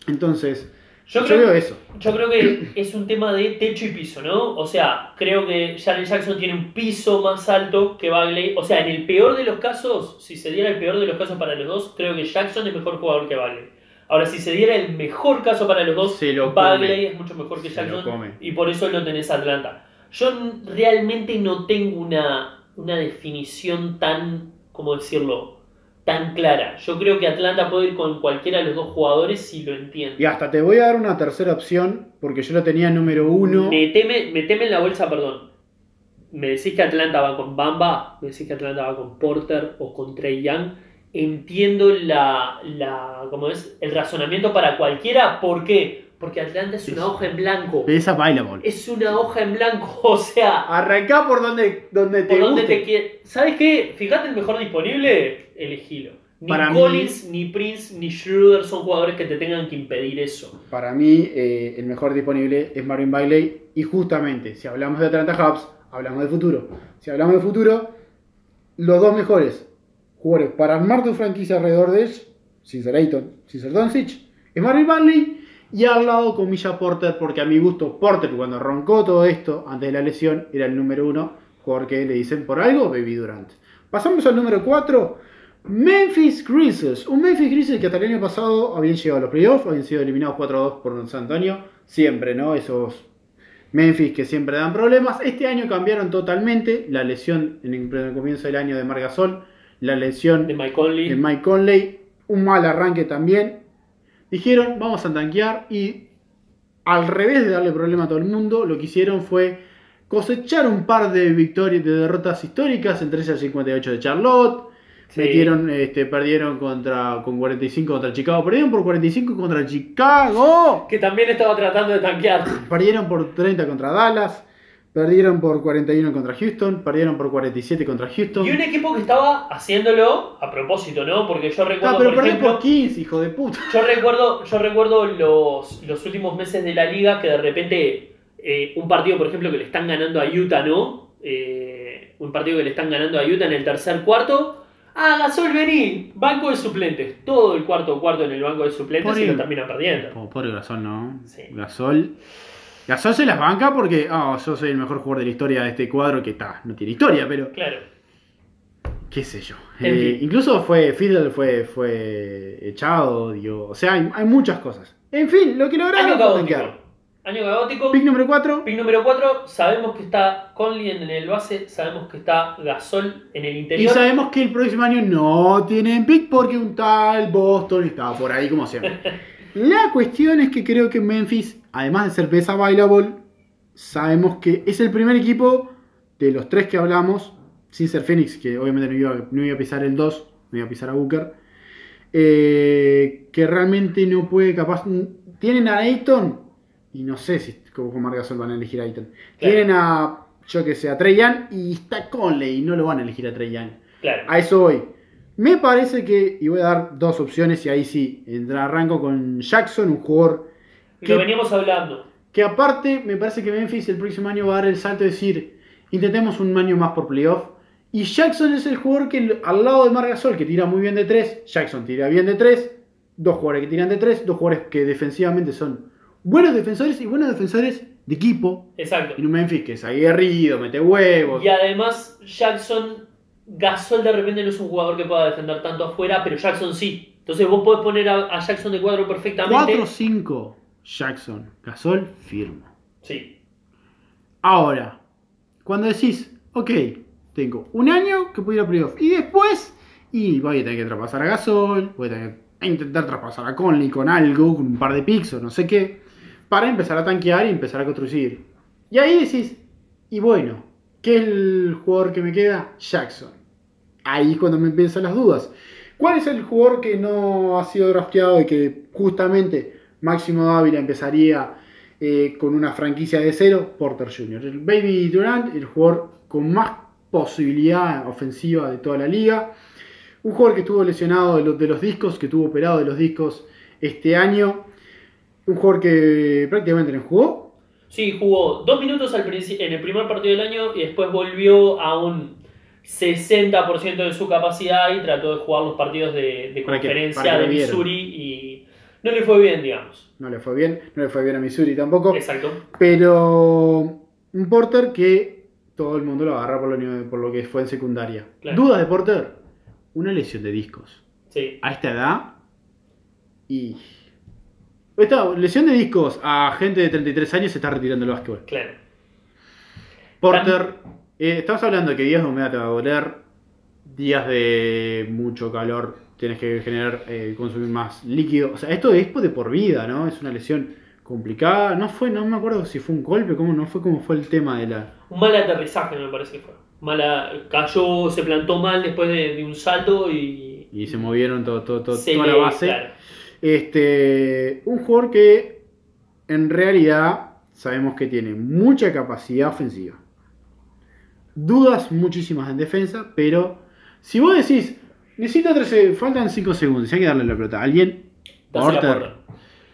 Entonces, Yo yo, creo- veo eso. Yo creo que es un tema de techo y piso, ¿no? O sea, creo que Janet Jackson tiene un piso más alto que Bagley. O sea, en el peor de los casos, si se diera el peor de los casos para los dos, creo que Jackson es mejor jugador que Bagley. Ahora, si se diera el mejor caso para los dos, lo Bagley es mucho mejor que Se Jackson y por eso lo tenés a Atlanta. Yo realmente no tengo una, una definición tan, ¿cómo decirlo? Tan clara. Yo creo que Atlanta puede ir con cualquiera de los dos jugadores si lo entiende. Y hasta te voy a dar una tercera opción, porque yo lo tenía número uno. Meteme, meteme en la bolsa, perdón. Me decís que Atlanta va con Bamba, me decís que Atlanta va con Porter o con Trey Young. Entiendo la, la, ¿cómo es? el razonamiento para cualquiera. ¿Por qué? Porque Atlanta es una hoja en blanco. Es available. Es una hoja en blanco. *laughs* O sea, Arrancá por donde, donde te por donde guste. te ¿Sabes qué? Fíjate el mejor disponible, elegilo. Ni Para mí- Collins, ni Prince, ni Schroeder son jugadores que te tengan que impedir eso. Para mí, eh, el mejor disponible es Marvin Bagley. Y justamente, si hablamos de Atlanta Hubs, hablamos de futuro. Si hablamos de futuro, los dos mejores jugadores para armar tu franquicia alrededor de ellos, sin ser Ayton, sin ser Doncic, es Marvin Bagley. Y al lado con Milla Porter, porque a mi gusto, Porter, cuando roncó todo esto antes de la lesión, era el número uno, jugador que le dicen por algo, Baby Durant. Pasamos al número 4. Memphis Grizzlies. Un Memphis Grizzlies que hasta el año pasado habían llegado a los playoffs, habían sido eliminados 4-2 por San Antonio. Siempre, ¿no? Esos Memphis que siempre dan problemas. Este año cambiaron totalmente. La lesión en el, en el comienzo del año de Marc Gasol. La lesión De Mike Conley. de Mike Conley. Un mal arranque también. Dijeron, vamos a tanquear. Y al revés de darle problema a todo el mundo, lo que hicieron fue cosechar un par de victorias, de derrotas históricas. Entre ellas el 58 de Charlotte. Sí. Metieron, este, perdieron contra, con 45 contra Chicago. Perdieron por 45 contra Chicago. Que también estaba tratando de tanquear. Perdieron por 30 contra Dallas. Perdieron por 41 contra Houston. Perdieron por 47 contra Houston. Y un equipo que estaba haciéndolo a propósito, ¿no? Porque yo recuerdo, Ah, pero por ejemplo, por 15, hijo de puta. yo recuerdo, yo recuerdo los, los últimos meses de la liga que de repente eh, un partido, por ejemplo, que le están ganando a Utah, ¿no? Eh, un partido que le están ganando a Utah en el tercer cuarto. Ah, Gasol, vení, banco de suplentes. Todo el cuarto cuarto en el banco de suplentes y lo ahí. terminan perdiendo. Pobre Gasol, no. Sí. Gasol. Gasol se las banca porque, oh, yo soy el mejor jugador de la historia de este cuadro que está. No tiene historia, pero Claro. qué sé yo. Eh, incluso fue Fiddle fue, fue echado, digo. O sea, hay, hay muchas cosas. En fin, lo que lograron tanquear. Año caótico. Pick número 4. Pick número 4, sabemos que está Conley en el base, sabemos que está Gasol en el Y interior. sabemos que el próximo año no tienen pick porque un tal Boston estaba por ahí como siempre. *laughs* La cuestión es que creo que Memphis, además de ser best available, sabemos que es el primer equipo de los tres que hablamos, sin ser Phoenix, que obviamente no iba, no iba a pisar el 2, no iba a pisar a Booker, eh, que realmente no puede capaz... Tienen a Ayton, y no sé si como con Margasol van a elegir a. Claro. Tienen a, yo que sé, a Trey Young y está Conley, y no lo van a elegir a Trey Young. Claro. A eso voy. Me parece que, y voy a dar dos opciones, y ahí sí, entra arranco con Jackson, un jugador que, Lo veníamos hablando. que aparte me parece que Memphis el próximo año va a dar el salto de decir, intentemos un año más por playoff. Y Jackson es el jugador que al lado de Margasol, que tira muy bien de 3, Jackson tira bien de 3, dos jugadores que tiran de 3, dos jugadores que defensivamente son buenos defensores y buenos defensores de equipo. Exacto. En un Memphis que es aguerrido, mete huevos. Y además, Jackson, Gasol de repente no es un jugador que pueda defender tanto afuera, pero Jackson sí. Entonces vos podés poner a, a Jackson de cuadro perfectamente. 4-5 Jackson, Gasol, firmo. Sí. Ahora, cuando decís, ok, tengo un año que puedo ir a playoff y después, y voy a tener que traspasar a Gasol, voy a tener que intentar traspasar a Conley con algo, con un par de picks o no sé qué, para empezar a tanquear y empezar a construir. Y ahí decís, y bueno, ¿qué es el jugador que me queda? Jackson. Ahí es cuando me empiezan las dudas. ¿Cuál es el jugador que no ha sido drafteado y que justamente Máximo Dávila empezaría eh, con una franquicia de cero, Porter Jr. El Baby Durant, el jugador con más posibilidad ofensiva de toda la liga. Un jugador que estuvo lesionado de los, de los discos, que estuvo operado de los discos este año. Un jugador que prácticamente no jugó. Sí, jugó dos minutos al en el primer partido del año y después volvió a un 60% de su capacidad y trató de jugar los partidos de, de Para que- conferencia para que de. Missouri y no le fue bien, digamos. No le fue bien, no le fue bien a Missouri tampoco. Exacto. Pero un Porter que todo el mundo lo agarra por lo, por lo que fue en secundaria. Claro. Dudas de Porter, una lesión de discos. Sí. A esta edad y... Esta lesión de discos a gente de 33 años se está retirando el básquetbol. Claro. Porter, eh, estamos hablando de que días de humedad te va a doler, días de mucho calor tienes que generar, eh, consumir más líquido. O sea, esto es de por vida, ¿no? Es una lesión complicada. No fue, no me acuerdo si fue un golpe, cómo no fue, cómo fue el tema de la. Un mal aterrizaje me parece que fue. Mala, cayó, se plantó mal después de, de un salto y... Y se movieron todo, todo, todo- se toda le- la base. claro. Este, un jugador que en realidad sabemos que tiene mucha capacidad ofensiva. Dudas muchísimas en defensa, pero si vos decís, necesito 13, faltan 5 segundos, hay que darle la pelota a alguien. Porter.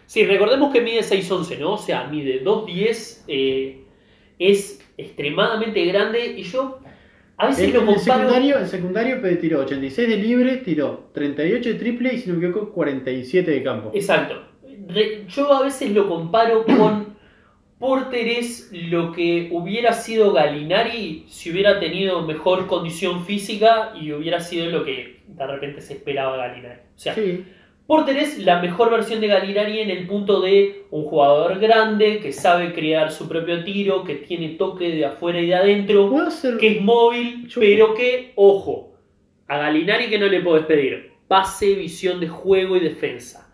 Sí, recordemos que mide 6'11, ¿no? O sea, mide 2'10, eh, es extremadamente grande y yo a veces el comparo... secundario, en secundario tiró 86 de libre, tiró 38 de triple y si no me equivoco 47 de campo. Exacto. Yo a veces lo comparo con *coughs* Porter es lo que hubiera sido Galinari si hubiera tenido mejor condición física y hubiera sido lo que de repente se esperaba Galinari. O sea, Sí, Porter es la mejor versión de Galinari en el punto de un jugador grande que sabe crear su propio tiro, que tiene toque de afuera y de adentro, hacer. que es móvil, Yo- pero que, ojo, a Galinari que no le podés pedir pase, visión de juego y defensa.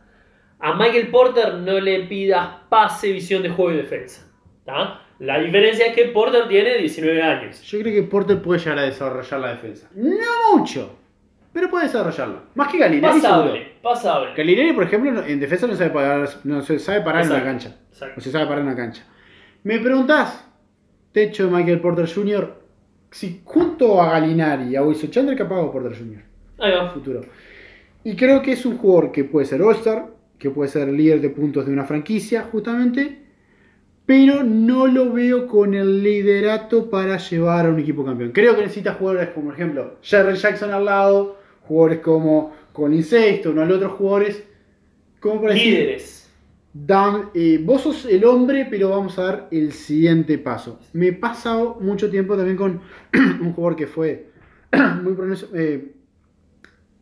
A Michael Porter no le pidas pase, visión de juego y defensa. ¿tá? La diferencia es que Porter tiene 19 años. Yo creo que Porter puede llegar a desarrollar la defensa. No mucho, pero puede desarrollarla. Más que Galinari, seguro. Pasable, pasable. Galinari, por ejemplo, en defensa no sabe parar, no se sabe parar en la Exacto, cancha. exacto. No se sabe parar en la cancha. Me preguntás, techo de Michael Porter Jr., si junto a Galinari y a Wilson Chandler, capaz hago Porter Jr. Ahí va. futuro. Y creo que es un jugador que puede ser All-Star, que puede ser líder de puntos de una franquicia, justamente, pero no lo veo con el liderato para llevar a un equipo campeón. Creo que necesita jugadores como, por ejemplo, Jerry Jackson al lado, jugadores como Colin Sexton o otros jugadores, como por Líderes. Dan, eh, vos sos el hombre, pero vamos a dar el siguiente paso. Me he pasado mucho tiempo también con *clears throat* un jugador que fue *clears throat* muy, eh,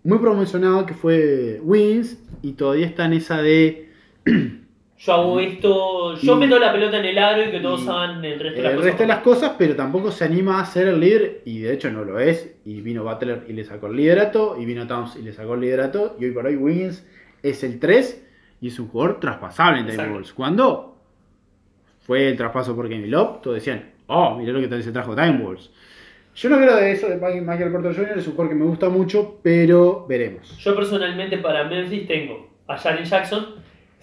muy promocionado, que fue Wins, y todavía está en esa de *clears throat* Yo hago esto, yo Y- meto la pelota en el aro y que todos y- hagan el resto de el las cosas. resto de las cosas, pero tampoco se anima a ser el líder, y de hecho no lo es. Y vino Butler y le sacó el liderato, y vino Towns y le sacó el liderato, y hoy por hoy Wiggins es el 3 y es un jugador traspasable en Time Exacto. Wolves. Cuando fue el traspaso por Kevin Love, todos decían, oh, mirá lo que se trajo Time Wolves. Yo no creo de eso de Michael Porter Jr., es un jugador que me gusta mucho, pero veremos. Yo personalmente para Memphis tengo a Jaren Jackson.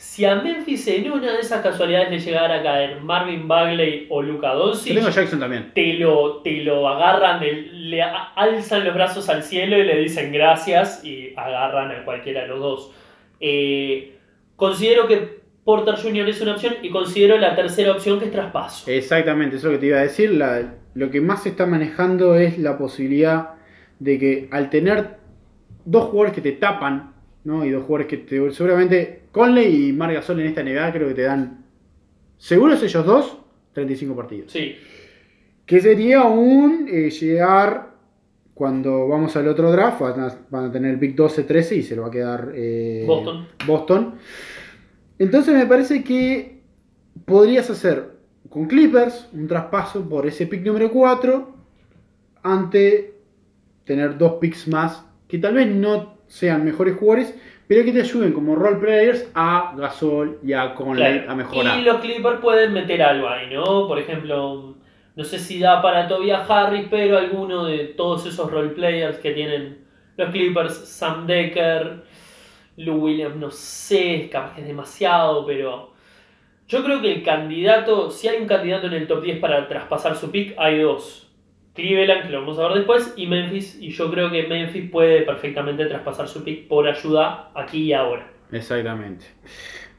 Si a Memphis en una de esas casualidades le llegara a caer Marvin Bagley o Luka Yo Doncic, tengo a Jackson también. te lo, te lo agarran, le alzan los brazos al cielo y le dicen gracias y agarran a cualquiera de los dos. Eh, considero que Porter Jr. es una opción y considero la tercera opción que es traspaso. Exactamente, eso es lo que te iba a decir. La- lo que más se está manejando es la posibilidad de que al tener dos jugadores que te tapan, ¿no? Y dos jugadores que te, seguramente Conley y Mar Gasol en esta NBA creo que te dan, seguros ellos dos, 35 partidos. Sí, Que sería un eh, llegar cuando vamos al otro draft, van a, van a tener el pick 12-13 y se lo va a quedar eh, Boston. Boston. Entonces me parece que podrías hacer con Clippers un traspaso por ese pick número 4 ante tener dos picks más que tal vez no sean mejores jugadores, pero que te ayuden como role players a Gasol y a Conley claro. a mejorar. Y los Clippers pueden meter algo ahí, ¿no? Por ejemplo, no sé si da para Tobias Harris, pero alguno de todos esos roleplayers que tienen los Clippers, Sam Decker, Lou Williams, no sé, capaz que es demasiado, pero Yo creo que el candidato, si hay un candidato en el top 10 para traspasar su pick, hay dos. Cleveland, que lo vamos a ver después, y Memphis. Y yo creo que Memphis puede perfectamente traspasar su pick por ayuda aquí y ahora. Exactamente.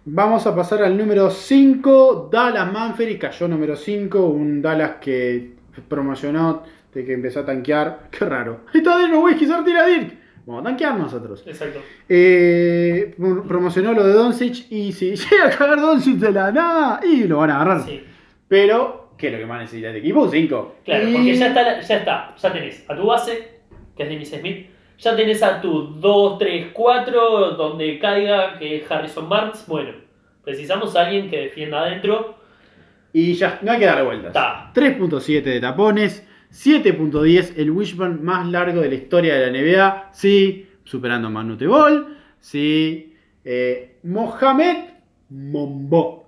Vamos a pasar al número 5, Dallas Manfred, cayó número 5, un Dallas que promocionó de que empezó a tanquear. *laughs* Qué raro. Está de no whisky, tira Dirk. Vamos a tanquear nosotros. Exacto. Eh, promocionó lo de Doncic y si *laughs* llega a cagar Doncic de la nada, y lo van a agarrar. Sí. Pero, ¿qué es lo que más necesita este equipo? Un 5. Claro, Y- porque ya está, ya está, ya tenés a tu base, que es Dennis Smith, ya tenés a tu 2, 3, 4, donde caiga, que es Harrison Barnes. Bueno, precisamos a alguien que defienda adentro. Y ya, no hay que darle vueltas. Está. 3.7 de tapones, 7.10 el wishbone más largo de la historia de la NBA. Sí, superando a Manute Ball. Sí, eh, Mohamed Mombo.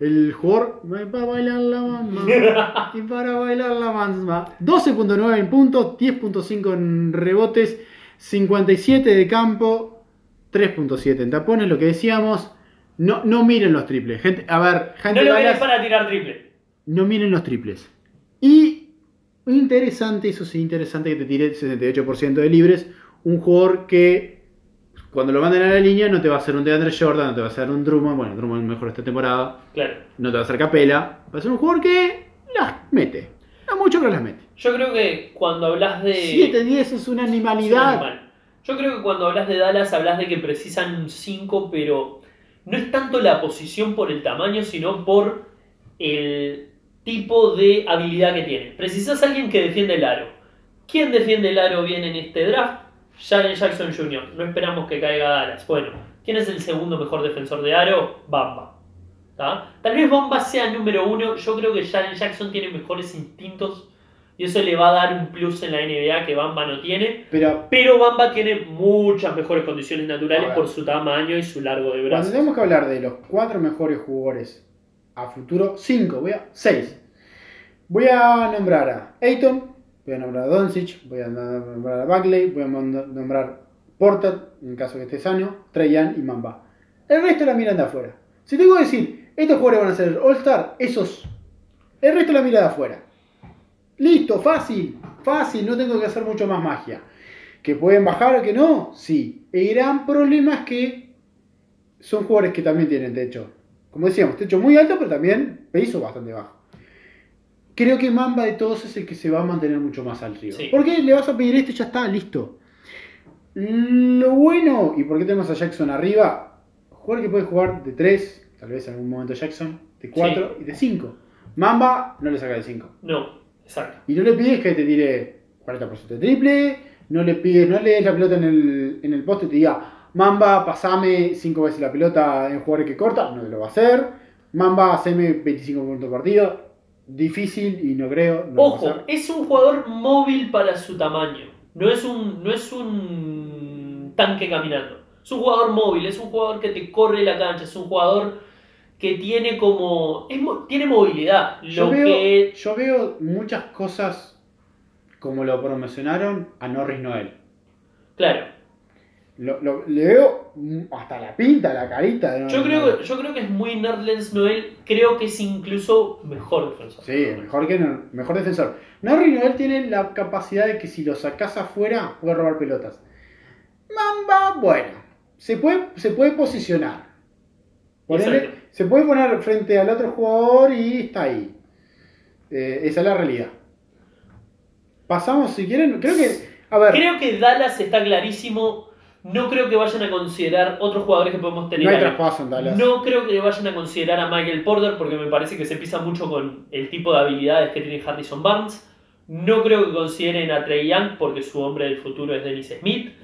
El jugador para bailar la mamá. *laughs* y para bailar la mamá. 12.9 en puntos, 10.5 en rebotes, 57 de campo, 3.7 en tapones, lo que decíamos. No, no miren los triples. Gente, a ver, No gente lo Dallas- querés para tirar triple. no miren los triples. Y interesante, eso sí, interesante que te tire el 68% de libres. Un jugador que cuando lo manden a la línea no te va a hacer un DeAndre Jordan, no te va a hacer un Drummond. Bueno, Drummond mejor esta temporada. Claro. No te va a hacer Capela. Va a ser un jugador que las mete. No mucho, pero las mete. Yo creo que cuando hablas de. 7-10 es una Es un animalidad. animal. Yo creo que cuando hablas de Dallas hablas de que precisan un 5, pero no es tanto la posición por el tamaño, sino por el tipo de habilidad que tiene. Precisas alguien que defiende el aro. ¿Quién defiende el aro bien en este draft? Jaren Jackson Jr. No esperamos que caiga Dallas. Bueno, ¿quién es el segundo mejor defensor de aro? Bamba. Tal vez Bamba sea número uno. Yo creo que Jaren Jackson tiene mejores instintos y eso le va a dar un plus en la NBA que Bamba no tiene. Pero Pero Bamba tiene muchas mejores condiciones naturales por su tamaño y su largo de cuando brazos. tenemos que hablar de los cuatro mejores jugadores a futuro, 5, voy a 6. Voy a nombrar a Ayton, voy a nombrar a Doncic, voy a nombrar a Bagley, voy a nombrar Porter, en caso que esté sano, Trey Young y Mamba. El resto la miran de afuera. Si tengo que decir, estos jugadores van a ser All-Star, esos. El resto la mira de afuera. Listo, fácil, fácil, no tengo que hacer mucho más magia. ¿Que pueden bajar o que no? Sí. El gran problema es que son jugadores que también tienen techo. Como decíamos, techo muy alto, pero también piso bastante bajo. Creo que Mamba de todos es el que se va a mantener mucho más arriba. Sí. ¿Por qué le vas a pedir este? Ya está, listo. Lo bueno, y por qué tenemos a Jackson arriba, jugador que puede jugar de 3, tal vez en algún momento Jackson, de 4 y de 5. Mamba no le saca de 5. No, exacto. Y no le pides que te tire 40% de triple, no le pides, no le des la pelota en el, en el poste y te diga, Mamba, pasame 5 veces la pelota en jugador que corta, no te lo va a hacer. Mamba, haceme 25 puntos por partido. Difícil y no creo. No Ojo, es un jugador móvil para su tamaño. No es un, no es un tanque caminando. Es un jugador móvil, es un jugador que te corre la cancha, es un jugador que tiene como. es tiene movilidad. Yo Lo veo, que. yo veo muchas cosas como lo promocionaron a Norris Noel. Claro. Lo, lo- le veo hasta la pinta, la carita Yo creo, yo creo que es muy Nerdlens Noel. Creo que es incluso mejor defensor. Sí, mejor que mejor defensor. Norris Noel tiene la capacidad de que si lo sacas afuera puede robar pelotas. Mamba, bueno, se puede, se puede posicionar. Se puede poner frente al otro jugador y está ahí. Eh, esa es la realidad. Pasamos, si quieren, creo que, a ver, Creo que Dallas está clarísimo. No creo que vayan a considerar otros jugadores que podemos tener no hay ahí. traspaso en Dallas. No creo que vayan a considerar a Michael Porter porque me parece que se pisa mucho con el tipo de habilidades que tiene Harrison Barnes. No creo que consideren a Trey Young porque su hombre del futuro es Dennis Smith.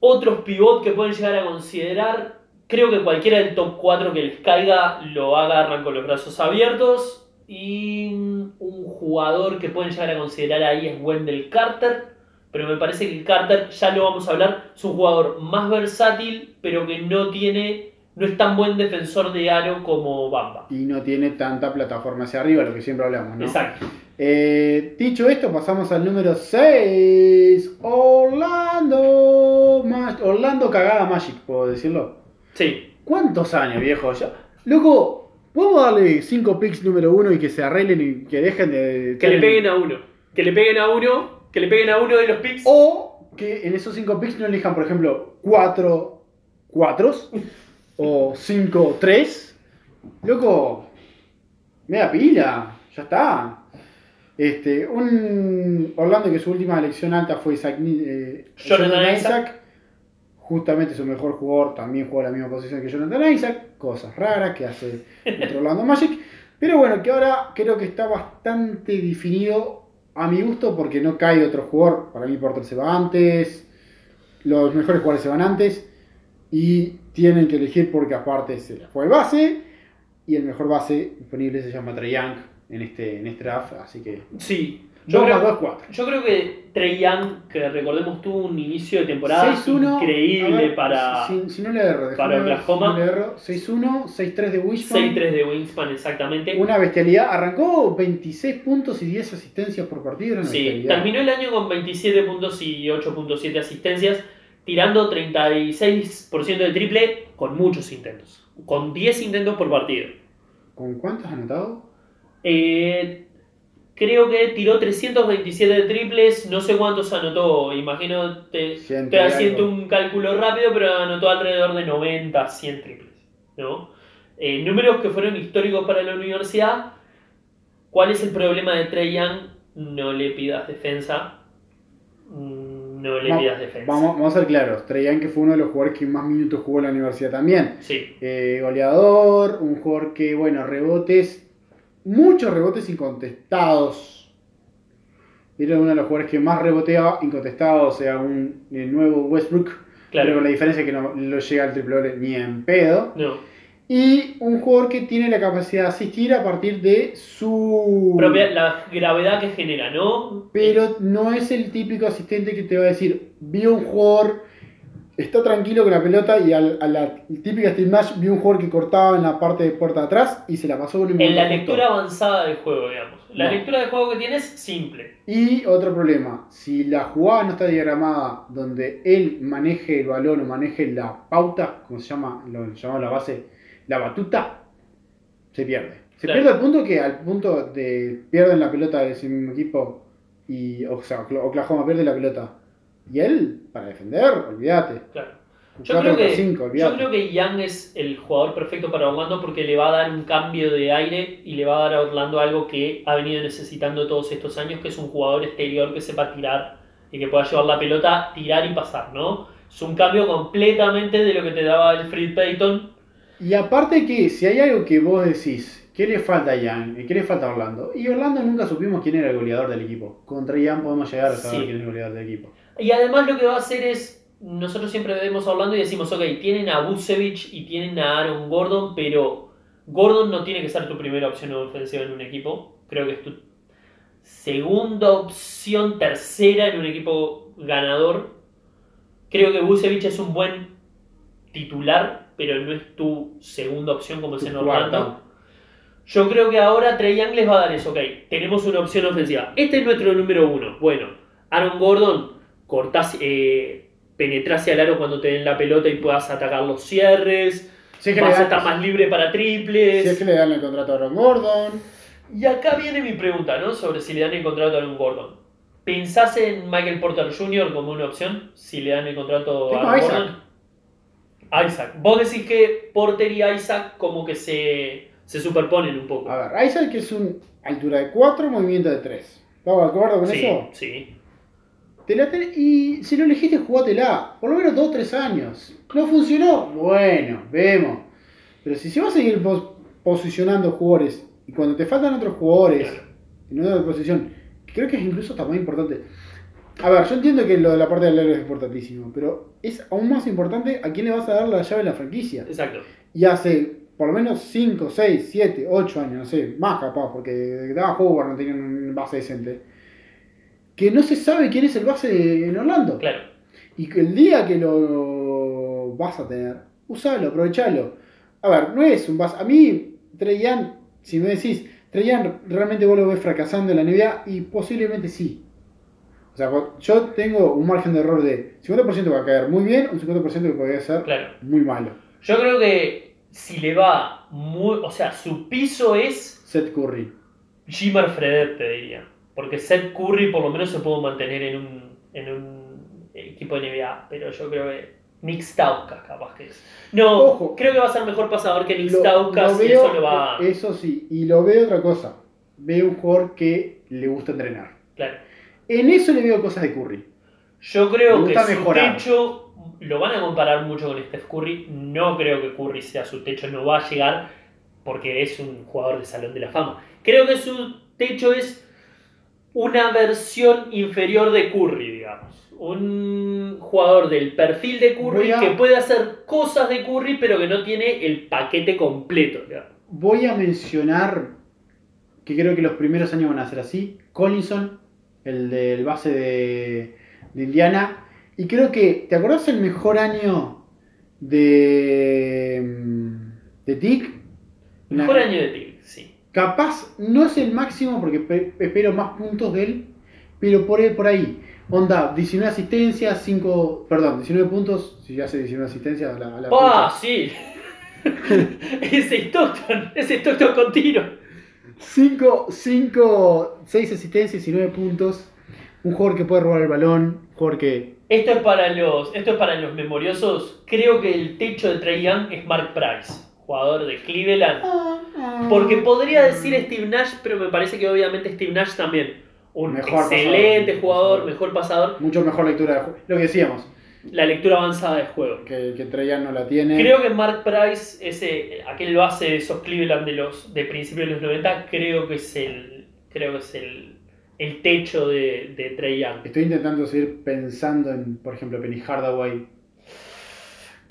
Otros pivot que pueden llegar a considerar, creo que cualquiera del top 4 que les caiga lo agarran con los brazos abiertos. Y un jugador que pueden llegar a considerar ahí es Wendell Carter. Pero me parece que Carter, ya lo vamos a hablar, es un jugador más versátil, pero que no tiene, no es tan buen defensor de aro como Bamba. Y no tiene tanta plataforma hacia arriba, lo que siempre hablamos, ¿no? Exacto. Eh, dicho esto, pasamos al número 6. Orlando. Ma- Orlando cagada Magic, puedo decirlo. Sí, ¿Cuántos años, viejo? Ya. Loco, ¿Podemos darle 5 picks número 1 y que se arreglen y que dejen de. Que le peguen a uno. Que le peguen a uno. Que le peguen a uno de los picks. O que en esos 5 picks no elijan, por ejemplo, 4 4 o 5 3. Loco, media pila, ya está. Este, un Orlando que su última elección alta fue Isaac, eh, Jonathan Isaac. Justamente su mejor jugador también juega la misma posición que Jonathan Isaac. Cosas raras que hace otro Orlando Magic. *laughs* Pero bueno, que ahora creo que está bastante definido a mi gusto porque no cae otro jugador. Para mí Porter se va antes. Los mejores jugadores se van antes. Y tienen que elegir porque aparte se fue el base. Y el mejor base disponible se llama Trey en este, en este draft. Así que Sí. 2 Yo más creo, 2, 4. yo creo que Trey Young, que recordemos, tuvo un inicio de temporada 6-1. increíble ver, para Si, si no le erro, para ver, Oklahoma. Si no le erro, 6-1, 6-3 de Wishbone. 6-3 de Wingspan exactamente. Una bestialidad. Arrancó 26 puntos y 10 asistencias por partido. Una Sí, bestialidad. terminó el año con 27 puntos y 8.7 asistencias, tirando 36% de triple con muchos intentos. Con 10 intentos por partido. ¿Con cuántos anotado? Eh, creo que tiró 327 de triples, no sé cuántos anotó, imagino, te, estoy haciendo un cálculo rápido, pero anotó alrededor de 90, 100 triples. ¿no? Eh, números que fueron históricos para la universidad. ¿Cuál es el problema de Trey Young? No le pidas defensa. Mm, No le pidas defensa. Vamos, vamos a ser claros. Trey Young que fue uno de los jugadores que más minutos jugó en la universidad también. Sí, Eh, goleador, un jugador que, bueno, rebotes, muchos rebotes incontestados. Era uno de los jugadores que más reboteaba incontestado, o sea, un el nuevo Westbrook. Pero claro. con la diferencia que no lo llega al triple doble ni en pedo. No. Y un jugador que tiene la capacidad de asistir a partir de su... Propia- la gravedad que genera, ¿no? Pero no es el típico asistente que te va a decir, vi un jugador, está tranquilo con la pelota y al- a la típica Steve Nash vi un jugador que cortaba en la parte de puerta de atrás y se la pasó con un En la lectura avanzada del juego, digamos. La No. lectura del juego que tienes, simple. Y otro problema, si la jugada no está diagramada donde él maneje el balón o maneje la pauta, como se llama, lo llamamos la base, la batuta, se pierde. Se Claro. pierde al punto que al punto de pierden la pelota de ese mismo equipo y o sea, Oklahoma pierde la pelota. Y él, para defender, olvídate. Claro. Yo 4 creo, que, 5, yo creo que Young es el jugador perfecto para Orlando porque le va a dar un cambio de aire y le va a dar a Orlando algo que ha venido necesitando todos estos años, que es un jugador exterior que sepa tirar y que pueda llevar la pelota, tirar y pasar, ¿no? Es un cambio completamente de lo que te daba el Fred Payton. Y aparte que si hay algo que vos decís, ¿qué le falta a Jan? ¿Y qué le falta a Orlando? Y Orlando nunca supimos quién era el goleador del equipo. Contra Jan podemos llegar a saber Sí. quién es el goleador del equipo. Y además lo que va a hacer es, nosotros siempre vemos a Orlando y decimos, ok, tienen a Busevich y tienen a Aaron Gordon, pero Gordon no tiene que ser tu primera opción ofensiva en un equipo. Creo que es tu segunda opción, tercera en un equipo ganador. Creo que Busevich es un buen titular, pero no es tu segunda opción como es en Orlando. Yo creo que ahora Trey Young les va a dar eso, ok, tenemos una opción ofensiva. Este es nuestro número uno. Bueno, Aaron Gordon, cortás, eh, penetrás al aro cuando te den la pelota y puedas atacar los cierres. Si es que, vas a estar más libre para triples. si es que le dan el contrato a Aaron Gordon. Y acá viene mi pregunta, ¿no? Sobre si le dan el contrato a Aaron Gordon. ¿Pensás en Michael Porter Jr. como una opción? Si le dan el contrato Tengo a Aaron Isaac. Gordon. Isaac. Vos decís que Porter y Isaac como que se, se superponen un poco. A ver, Isaac es un altura de 4, movimiento de 3. ¿Estamos de acuerdo con sí, eso? sí. Te la ten- y si lo elegiste, jugátela. Por lo menos 2 3 años. ¿No funcionó? Bueno, vemos. Pero si se va a seguir pos- posicionando jugadores y cuando te faltan otros jugadores en otra posición, creo que es incluso hasta más importante. A ver, yo entiendo que lo de la parte del héroe es importantísimo, pero es aún más importante a quién le vas a dar la llave de la franquicia. Exacto. Y hace por lo menos 5, 6, 7, 8 años, no sé, más capaz, porque daba Howard no tenía un base decente. Que no se sabe quién es el base en Orlando. Claro. Y que el día que lo vas a tener, usalo, aprovechalo. A ver, no es un base. A mí, Trey Young, si me decís, Trey Young realmente vos lo ves fracasando en la NBA y posiblemente sí. O sea, yo tengo un margen de error de 50% va a caer muy bien, un 50% que podría ser Claro. muy malo. Yo creo que si le va muy. O sea, su piso es Seth Curry. Jimmer Fredette, te diría. Porque Seth Curry por lo menos se pudo mantener en un, en un equipo de NBA. Pero yo creo que Nick Stauskas capaz que es. No, Ojo. creo que va a ser mejor pasador que Nick Lo- Stauskas lo y eso lo va. Eso sí, y lo veo otra cosa. Veo un jugador que le gusta entrenar. Claro. En eso le veo cosas de Curry. Yo creo que su mejorar. techo lo van a comparar mucho con Steph Curry. No creo que Curry sea su techo, no va a llegar porque es un jugador de Salón de la Fama. Creo que su techo es una versión inferior de Curry, digamos. Un jugador del perfil de Curry a- que puede hacer cosas de Curry, pero que no tiene el paquete completo. digamos. Voy a mencionar que creo que los primeros años van a ser así. Collinson, el del base de, de Indiana. Y creo que, ¿te acordás el mejor año de, mm, de Tick? Mejor año de sí. Capaz no es el máximo porque pe- espero más puntos de él, pero por, por ahí. Onda, 19 asistencias, 5, perdón, 19 puntos, si hace 19 asistencias a la, a la ¡Pah! Sí. *laughs* ese Stockton, ese Stockton con tiro. 5, 5, 6 asistencias, 19 puntos. Un jugador que puede robar el balón, un jugador que... Esto es para los, esto es para los memoriosos. Creo que el techo de Trey Young es Mark Price, jugador de Cleveland. Porque podría decir Steve Nash, pero me parece que obviamente Steve Nash también. Un Mejor excelente pasador. jugador, mejor pasador. Mucho mejor lectura de juego. Lo que decíamos, La lectura avanzada de juego. que, que Trajan no la tiene. Creo que Mark Price, ese, aquel base de esos Cleveland de los de principios de los 90, creo que es el, creo que es el, el techo de, de Trey Young. Estoy intentando seguir pensando en, por ejemplo, Penny Hardaway.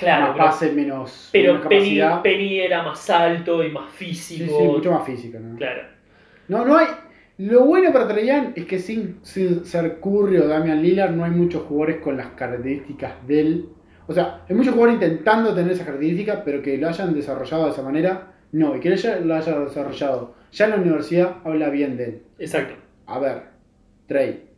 Claro, más pero, pase, menos, pero menos Penny, era más alto y más sí, físico. sí, mucho más física. ¿no? Claro. No, no hay. Lo bueno para Trajan es que sin, sin ser Curry o Damian Lillard no hay muchos jugadores con las características de él. O sea, hay muchos jugadores intentando tener esas características, pero que lo hayan desarrollado de esa manera, no. Y que ella lo haya desarrollado ya en la universidad, habla bien de él. Exacto. A ver, Trey,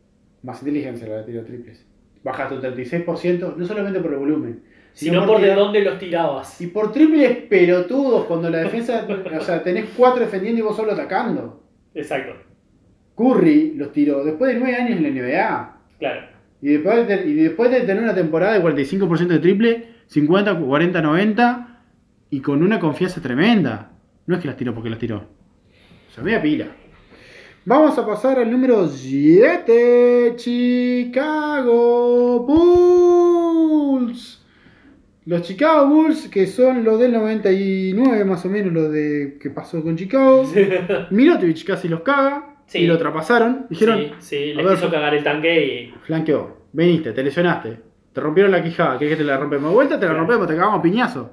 más inteligencia la de tiro triples. Bajaste un 36%, no solamente por el volumen, Sino por de dónde los tirabas. Y por triples pelotudos, cuando la defensa, o sea, tenés cuatro defendiendo y vos solo atacando. Exacto. Curry los tiró después de nueve años en la NBA. Claro. Y después de, y después de tener una temporada de 45% de triple, 50, 40, 90, y con una confianza tremenda. No es que las tiró porque las tiró. O sea, media pila. Vamos a pasar al número 7. Chicago Bulls. Los Chicago Bulls, que son los del 99 más o menos, lo de que pasó con Chicago. *laughs* Mirotic casi los caga Sí. y lo trapasaron. Dijeron, sí, sí, le quiso cagar el tanque y. flanqueó, veniste, te lesionaste, te rompieron la quijada, ¿querés que te la rompemos de vuelta? Te la Claro. rompemos, te cagamos a piñazo.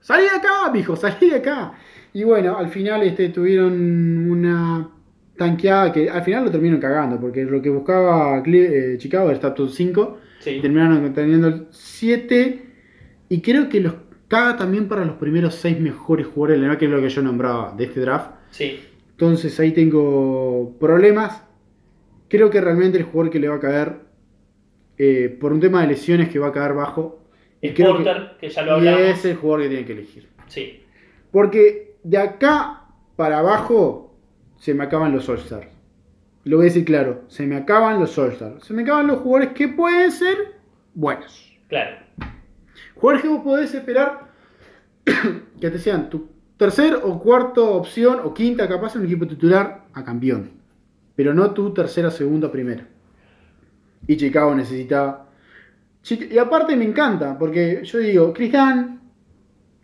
Salí de acá, mijo, salí de acá. Y bueno, al final este, tuvieron una tanqueada que al final lo terminaron cagando, porque lo que buscaba eh, Chicago era estar top 5, Sí. y terminaron teniendo el 7, y creo que los caga también para los primeros 6 mejores jugadores de la NBA, que es lo que yo nombraba de este draft. Sí. Entonces ahí tengo problemas. Creo que realmente el jugador que le va a caer, eh, por un tema de lesiones que va a caer bajo, y creo que- Porter, que, ya lo y hablamos. es el jugador que tiene que elegir. Sí. Porque de acá para abajo se me acaban los All-Stars. Lo voy a decir claro, se me acaban los All-Stars. Se me acaban los jugadores que pueden ser buenos. Claro. Que vos podés esperar *coughs* que te sean tu tercer o cuarta opción o quinta capaz en un equipo titular a campeón. Pero no tu tercera, segunda, primera. Y Chicago necesita... Chi- Y aparte me encanta, porque yo digo, Chris Dunn,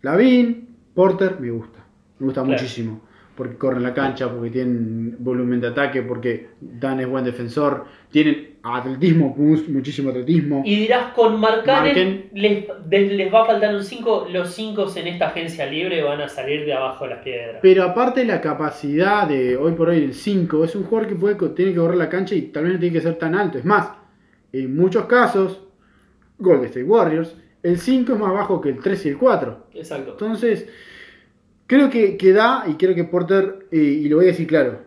Lavin, Porter, me gusta. Me gusta Claro. muchísimo. Porque corren la cancha, porque tienen volumen de ataque, porque Dan es buen defensor. Tienen atletismo, mu- muchísimo atletismo. Y dirás, con Marcanen les, va a faltar un 5. Los 5 en esta agencia libre van a salir de abajo de las piedras. Pero aparte la capacidad de hoy por hoy el 5 es un jugador que puede, tiene que correr la cancha y tal vez no tiene que ser tan alto. Es más, en muchos casos, Golden State Warriors, el 5 es más bajo que el 3 y el 4. Exacto. Entonces, creo que, que da y creo que Porter, eh, y lo voy a decir claro,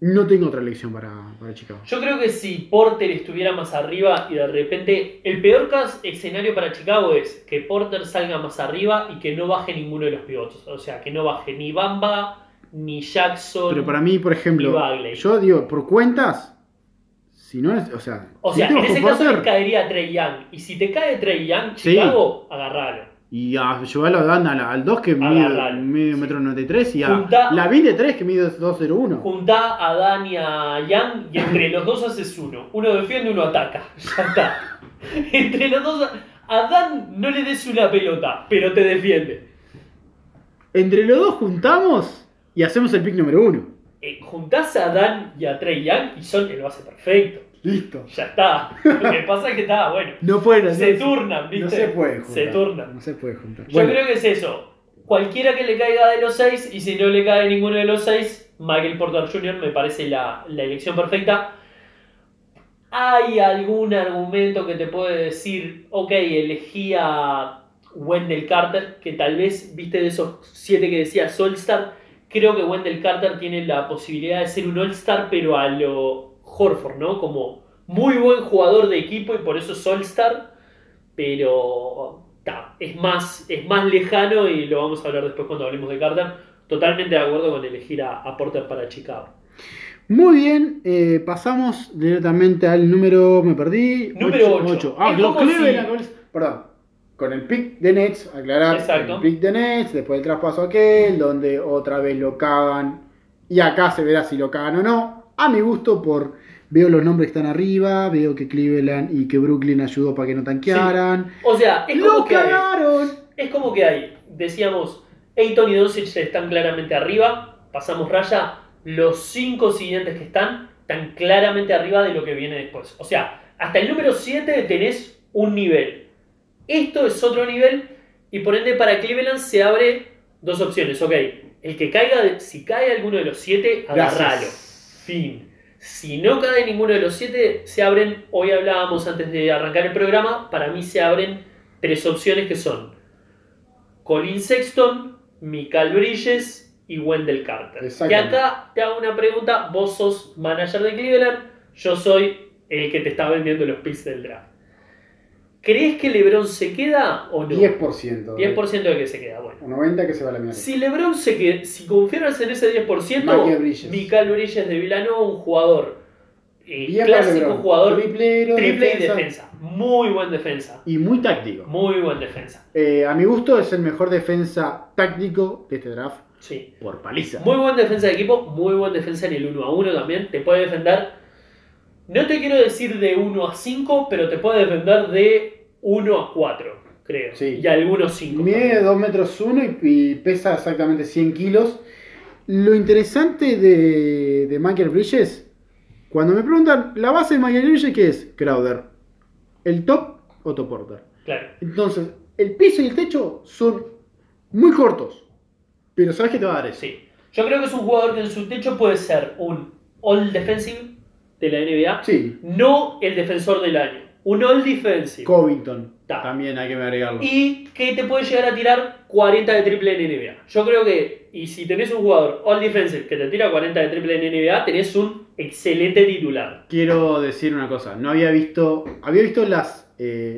no tengo otra elección para, para Chicago. Yo creo que si Porter estuviera más arriba y de repente. El peor caso, escenario para Chicago es que Porter salga más arriba y que no baje ninguno de los pivotos. O sea, que no baje ni Bamba, ni Jackson. Pero para mí, por ejemplo, yo digo, por cuentas, si no es, o sea, O si sea, en ese caso caería Trey Young. Y si te cae Trey Young, Sí. Chicago, agarralo. Y a llevarlo a Dan al, al 2 que mide Agarralo. medio metro 93 y a la de 3 que mide 201. Juntá a Dan y a Young y entre los dos haces uno. Uno defiende, uno ataca. *laughs* Ya está. Entre los dos. A Dan no le des una pelota, pero te defiende. Entre los dos juntamos y hacemos el pick número 1. Eh, juntás a Dan y a Trey Young y son el base perfecto. Listo. Ya está. Lo que pasa es que está, bueno. No pueden Se turnan, ¿viste? No se puede juntar. Se turnan. No se puede juntar. Yo Bueno, creo que es eso. Cualquiera que le caiga de los seis, y si no le cae ninguno de los seis, Michael Porter Jr. me parece la, la elección perfecta. ¿Hay algún argumento que te puede decir, ok, elegí a Wendell Carter, que tal vez, viste de esos siete que decía All-Star, creo que Wendell Carter tiene la posibilidad de ser un All-Star, pero a lo Horford, ¿no? Como muy buen jugador de equipo y por eso es All-Star, pero ta, es, más, es más lejano y lo vamos a hablar después cuando hablemos de Carter. Totalmente de acuerdo con elegir a, a Porter para Chicago. Muy bien, eh, pasamos directamente al número, me perdí. Número ocho, ocho. ocho. Ah, Es los Cleveland si- Perdón. Con el pick de Nets, aclarar. Exacto. El pick de Nets, después el traspaso aquel, donde otra vez lo cagan. Y acá se verá si lo cagan o no. A mi gusto, por veo los nombres que están arriba, veo que Cleveland y que Brooklyn ayudó para que no tanquearan. O sea, es ¡Lo como, que hay, es como que hay, decíamos, Ayton y Doncic están claramente arriba, pasamos raya, los cinco siguientes que están están claramente arriba de lo que viene después. O sea, hasta el número 7 tenés un nivel. Esto es otro nivel y por ende para Cleveland se abre dos opciones. Ok, el que caiga, si cae alguno de los siete, Gracias. agarralo. Fin. Si no cae ninguno de los siete, se abren, hoy hablábamos antes de arrancar el programa, para mí se abren tres opciones que son Colin Sexton, Michael Bridges y Wendell Carter. Y acá te hago una pregunta, vos sos manager de Cleveland, yo soy el que te está vendiendo los picks del draft. ¿Crees que LeBron se queda o no? 10%. 10% de que se queda, bueno. O 90% que se va a la mierda. Si LeBron se queda, si confías en ese 10%, Michael Bridges. Michael Bridges de Villanova, un jugador eh, Bien clásico, jugador Triplero, triple defensa. y defensa. Muy buen defensa. Y muy táctico. Muy buen defensa. Eh, a mi gusto es el mejor defensa táctico de este draft Sí. por paliza. Muy buen defensa de equipo, muy buen defensa en el 1 a 1 también. Te puede defender, no te quiero decir de 1 a 5, pero te puede defender de 1 a 4, creo. Sí. Y algunos 5. Mide 2 metros 1 y, y pesa exactamente 100 kilos. Lo interesante de, de Michael Bridges, cuando me preguntan, ¿la base de Michael Bridges qué es? Crowder. ¿El top? Otto Porter. Claro. Entonces, el piso y el techo son muy cortos. Pero ¿sabes qué te va a dar eso? Sí. Yo creo que es un jugador que en su techo puede ser un All Defensive de la NBA, Sí. no el defensor del año. Un All Defensive. Covington. Ta. También hay que agregarlo. y que te puede llegar a tirar 40 de triple en NBA. Yo creo que, y si tenés un jugador All Defensive que te tira 40 de triple en NBA, tenés un excelente titular. Quiero decir una cosa, no había visto, había visto los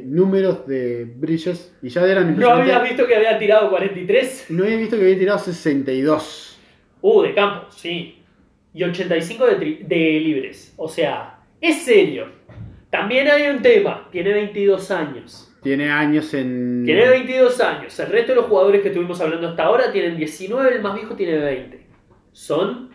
números de Bridges y ya eran ¿No habías visto que había tirado 43? No había visto que había tirado 62. Uh, de campo, sí. Y 85 de, tri- de libres. O sea, es serio. También hay un tema. Tiene 22 años. Tiene años en. Tiene 22 años. El resto de los jugadores que estuvimos hablando hasta ahora tienen 19. El más viejo tiene 20. Son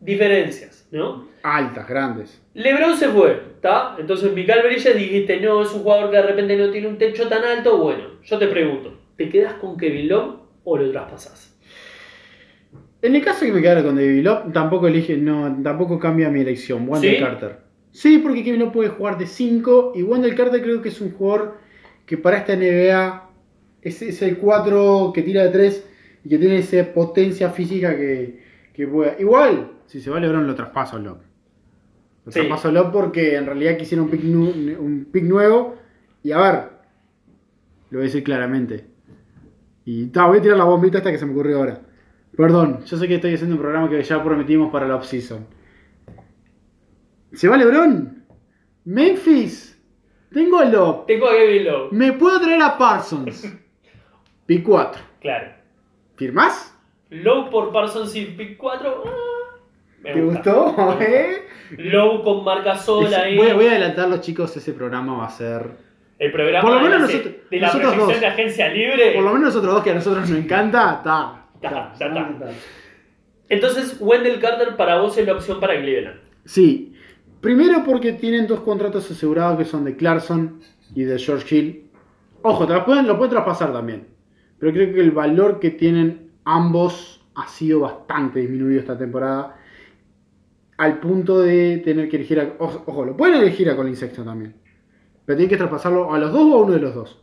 diferencias, ¿no? Altas, grandes. LeBron se fue, ¿está? Entonces Michael Bridges dijiste, no, es un jugador que de repente no tiene un techo tan alto. Bueno, yo te pregunto, ¿te quedas con Kevin Love o lo traspasás? En el caso que me quedara con David Love, tampoco elige, no, tampoco cambia mi elección. Wendell ¿Sí? Carter. Sí, porque Kevin Love puede jugar de 5 y Wendell Carter creo que es un jugador que para esta NBA es, es el 4 que tira de 3 y que tiene esa potencia física que, que pueda. Igual, si se va LeBron lo traspaso a Love. Lo Sí. traspaso a Love porque en realidad quisiera un pick, nu- un pick nuevo y a ver, lo voy a decir claramente. Y ta, voy a tirar la bombita hasta que se me ocurrió ahora. Perdón, yo sé que estoy haciendo un programa que ya prometimos para la off-season. ¿Se va LeBron? Memphis. Tengo a Love. Tengo a Kevin Love. Me puedo traer a Parsons. *laughs* Pick 4. Claro. ¿Firmás? Low por Parsons y pick 4. ah, me ¿Te gusta. gustó? ¿Eh? Low con marca sola ahí. Voy, voy a adelantar los chicos, ese programa va a ser... El programa Por lo menos de, nosotros- de la nosotros dos. de agencia libre. Por lo menos nosotros dos que a nosotros nos encanta, está. Está, ya está. Entonces, Wendell Carter para vos es la opción para Cleveland. Sí. Primero porque tienen dos contratos asegurados que son de Clarkson y de George Hill. Ojo, te lo pueden, lo pueden traspasar también. Pero creo que el valor que tienen ambos ha sido bastante disminuido esta temporada. Al punto de tener que elegir a. Ojo, lo pueden elegir a Colin Sexton también. Pero tienen que traspasarlo a los dos o a uno de los dos.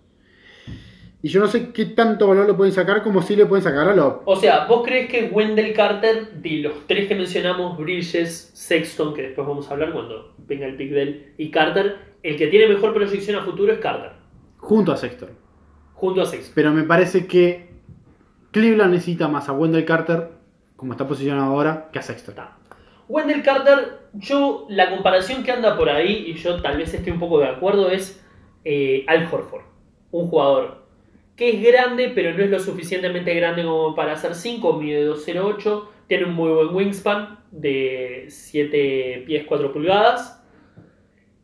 Y yo no sé qué tanto valor lo pueden sacar como si le pueden sacar a Love. O sea, ¿vos crees que Wendell Carter, de los tres que mencionamos, Bridges, Sexton, que después vamos a hablar cuando venga el pick de él, y Carter, el que tiene mejor proyección a futuro es Carter, Junto a Sexton. junto a Sexton? Pero me parece que Cleveland necesita más a Wendell Carter, como está posicionado ahora, que a Sexton. Está. Wendell Carter, yo, la comparación que anda por ahí, y yo tal vez esté un poco de acuerdo, es eh, Al Horford, un jugador que es grande, pero no es lo suficientemente grande como para hacer 5, mide 2.08, tiene un muy buen wingspan de 7 pies 4 pulgadas.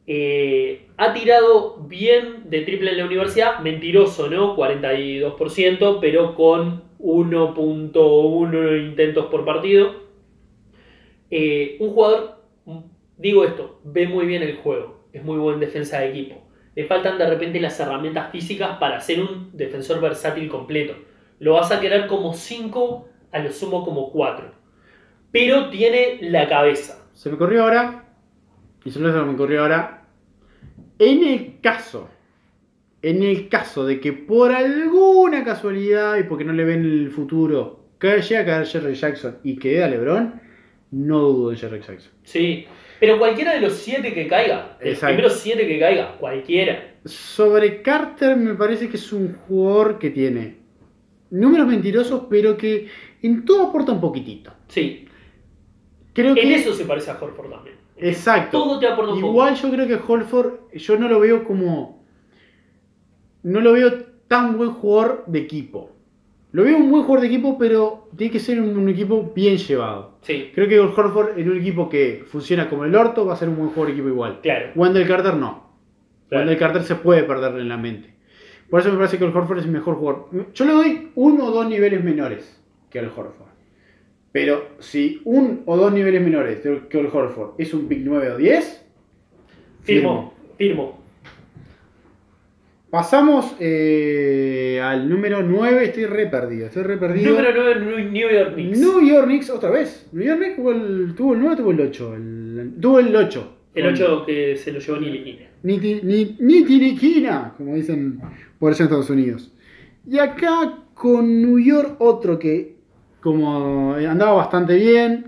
Eh, ha tirado bien de triple en la universidad, mentiroso, ¿no? 42%, pero con 1.1 intentos por partido. Eh, un jugador, digo esto, ve muy bien el juego, es muy buen defensa de equipo. Le faltan de repente las herramientas físicas para ser un defensor versátil completo. Lo vas a querer como 5, a lo sumo como 4. Pero tiene la cabeza. Se me ocurrió ahora, y solo se me ocurrió ahora, en el caso, en el caso de que por alguna casualidad y porque no le ven el futuro, que llegue a caer Jerry Jackson y quede a LeBron, no dudo en Jerry Jackson. Sí. Pero cualquiera de los 7 que caiga, el Exacto. primero 7 que caiga, cualquiera. Sobre Carter me parece que es un jugador que tiene números mentirosos, pero que en todo aporta un poquitito. Sí. Creo En que eso se parece a Horford también. Exacto. Todo te aporta un poco. Igual yo creo que Holford, yo no lo veo como. No lo veo tan buen jugador de equipo. Lo veo un buen jugador de equipo, pero tiene que ser un, un equipo bien llevado. Sí, Creo que Holford en un equipo que funciona como el orto va a ser un buen jugador de equipo igual. claro. Wendell Carter no. Claro. Wendell Carter se puede perder en la mente. Por eso me parece que el Horford es el mejor jugador. Yo le doy uno o dos niveles menores que al Horford. Pero si un o dos niveles menores que el Horford es un pick 9 o 10, Firmo, firmo. Pasamos eh, al número 9. Estoy re perdido. Estoy re perdido. Número 9, New York Knicks. New York Knicks otra vez. New York Knicks tuvo el, tuvo el 9 tuvo el 8. El, tuvo el 8. El 8 que se lo llevó Niliquina. Ni, ti- ni, ni tiriquina, como dicen por allá en Estados Unidos. Y acá con New York otro que como andaba bastante bien.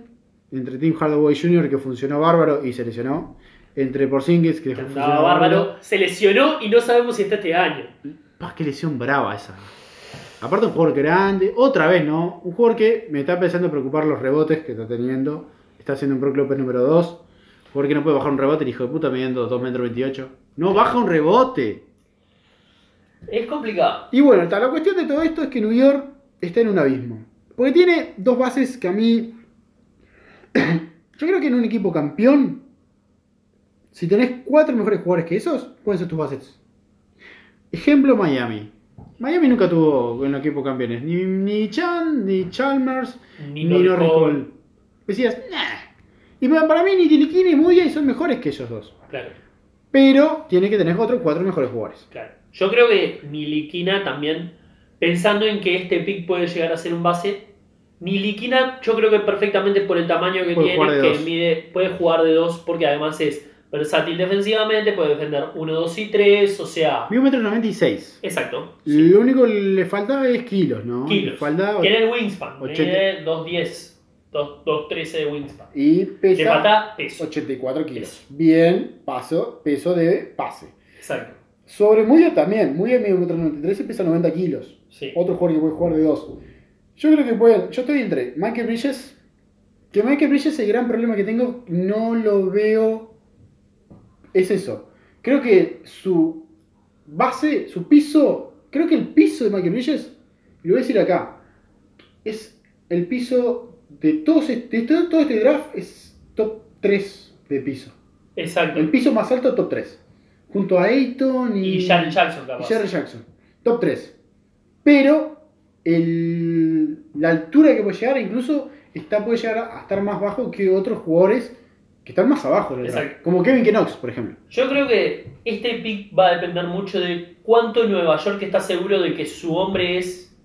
Entre Tim Hardaway Jr. que funcionó bárbaro y se lesionó. Entre Porzingis que funcionó Andaba bárbaro. Se lesionó y no sabemos si está este año. Paz, qué lesión brava esa. Aparte un jugador grande, otra vez, ¿no? Un jugador que me está empezando a preocupar los rebotes que está teniendo. Está haciendo un Pro Club número 2. Jugador que no puede bajar un rebote, el hijo de puta midiendo 2 metros 28. No baja un rebote. Es complicado. Y bueno, la cuestión de todo esto es que New York está en un abismo. Porque tiene dos bases que a mí... *coughs* Yo creo que en un equipo campeón, si tenés cuatro mejores jugadores que esos, pueden ser tus bases. Ejemplo Miami. Miami nunca tuvo en el equipo campeones. Ni, ni Chan, ni Chalmers, Ni ni, Norris Cole. Decías, nah. Y para para mí ni Tiliquini ni Moody son mejores que ellos dos. Claro, Pero tiene que tener otros cuatro mejores jugadores. claro. Yo creo que Niliquina también, pensando en que este pick puede llegar a ser un base, Niliquina yo creo que perfectamente por el tamaño que Puede tiene, que dos. mide, puede jugar de dos, porque además es versátil defensivamente, puede defender 1, 2 y 3, o sea... Mide 1,96 m. Exacto. Lo único que le falta es kilos, ¿no? Le Kilos. falta Tiene el wingspan, 80. mide 2.10, 2, 2.13 de wingspan. y Le pesa falta peso. 84 kilos. Peso. Bien, paso, peso de pase. Exacto. Sobre Muyo también. Muyo mide 1,93 y pesa 90 kilos. Sí. Otro jugador que puede jugar de dos. Yo creo que pueden. Yo estoy entre Michael Bridges. Que Michael Bridges, el gran problema que tengo, no lo veo es eso. Creo que su base, su piso, creo que el piso de Michael Bridges, y lo voy a decir acá, es el piso de, todos este, de todo, este draft, es top 3 de piso. Exacto. El piso más alto, top 3. Junto a Ayton y, Y Jared Jackson, y capaz. Jerry Jackson. Top 3. Pero el- la altura que puede llegar, incluso está, puede llegar a estar más bajo que otros jugadores que están más abajo. draft. Como Kevin Knox, por ejemplo. Yo creo que este pick va a depender mucho de cuánto Nueva York está seguro de que su hombre es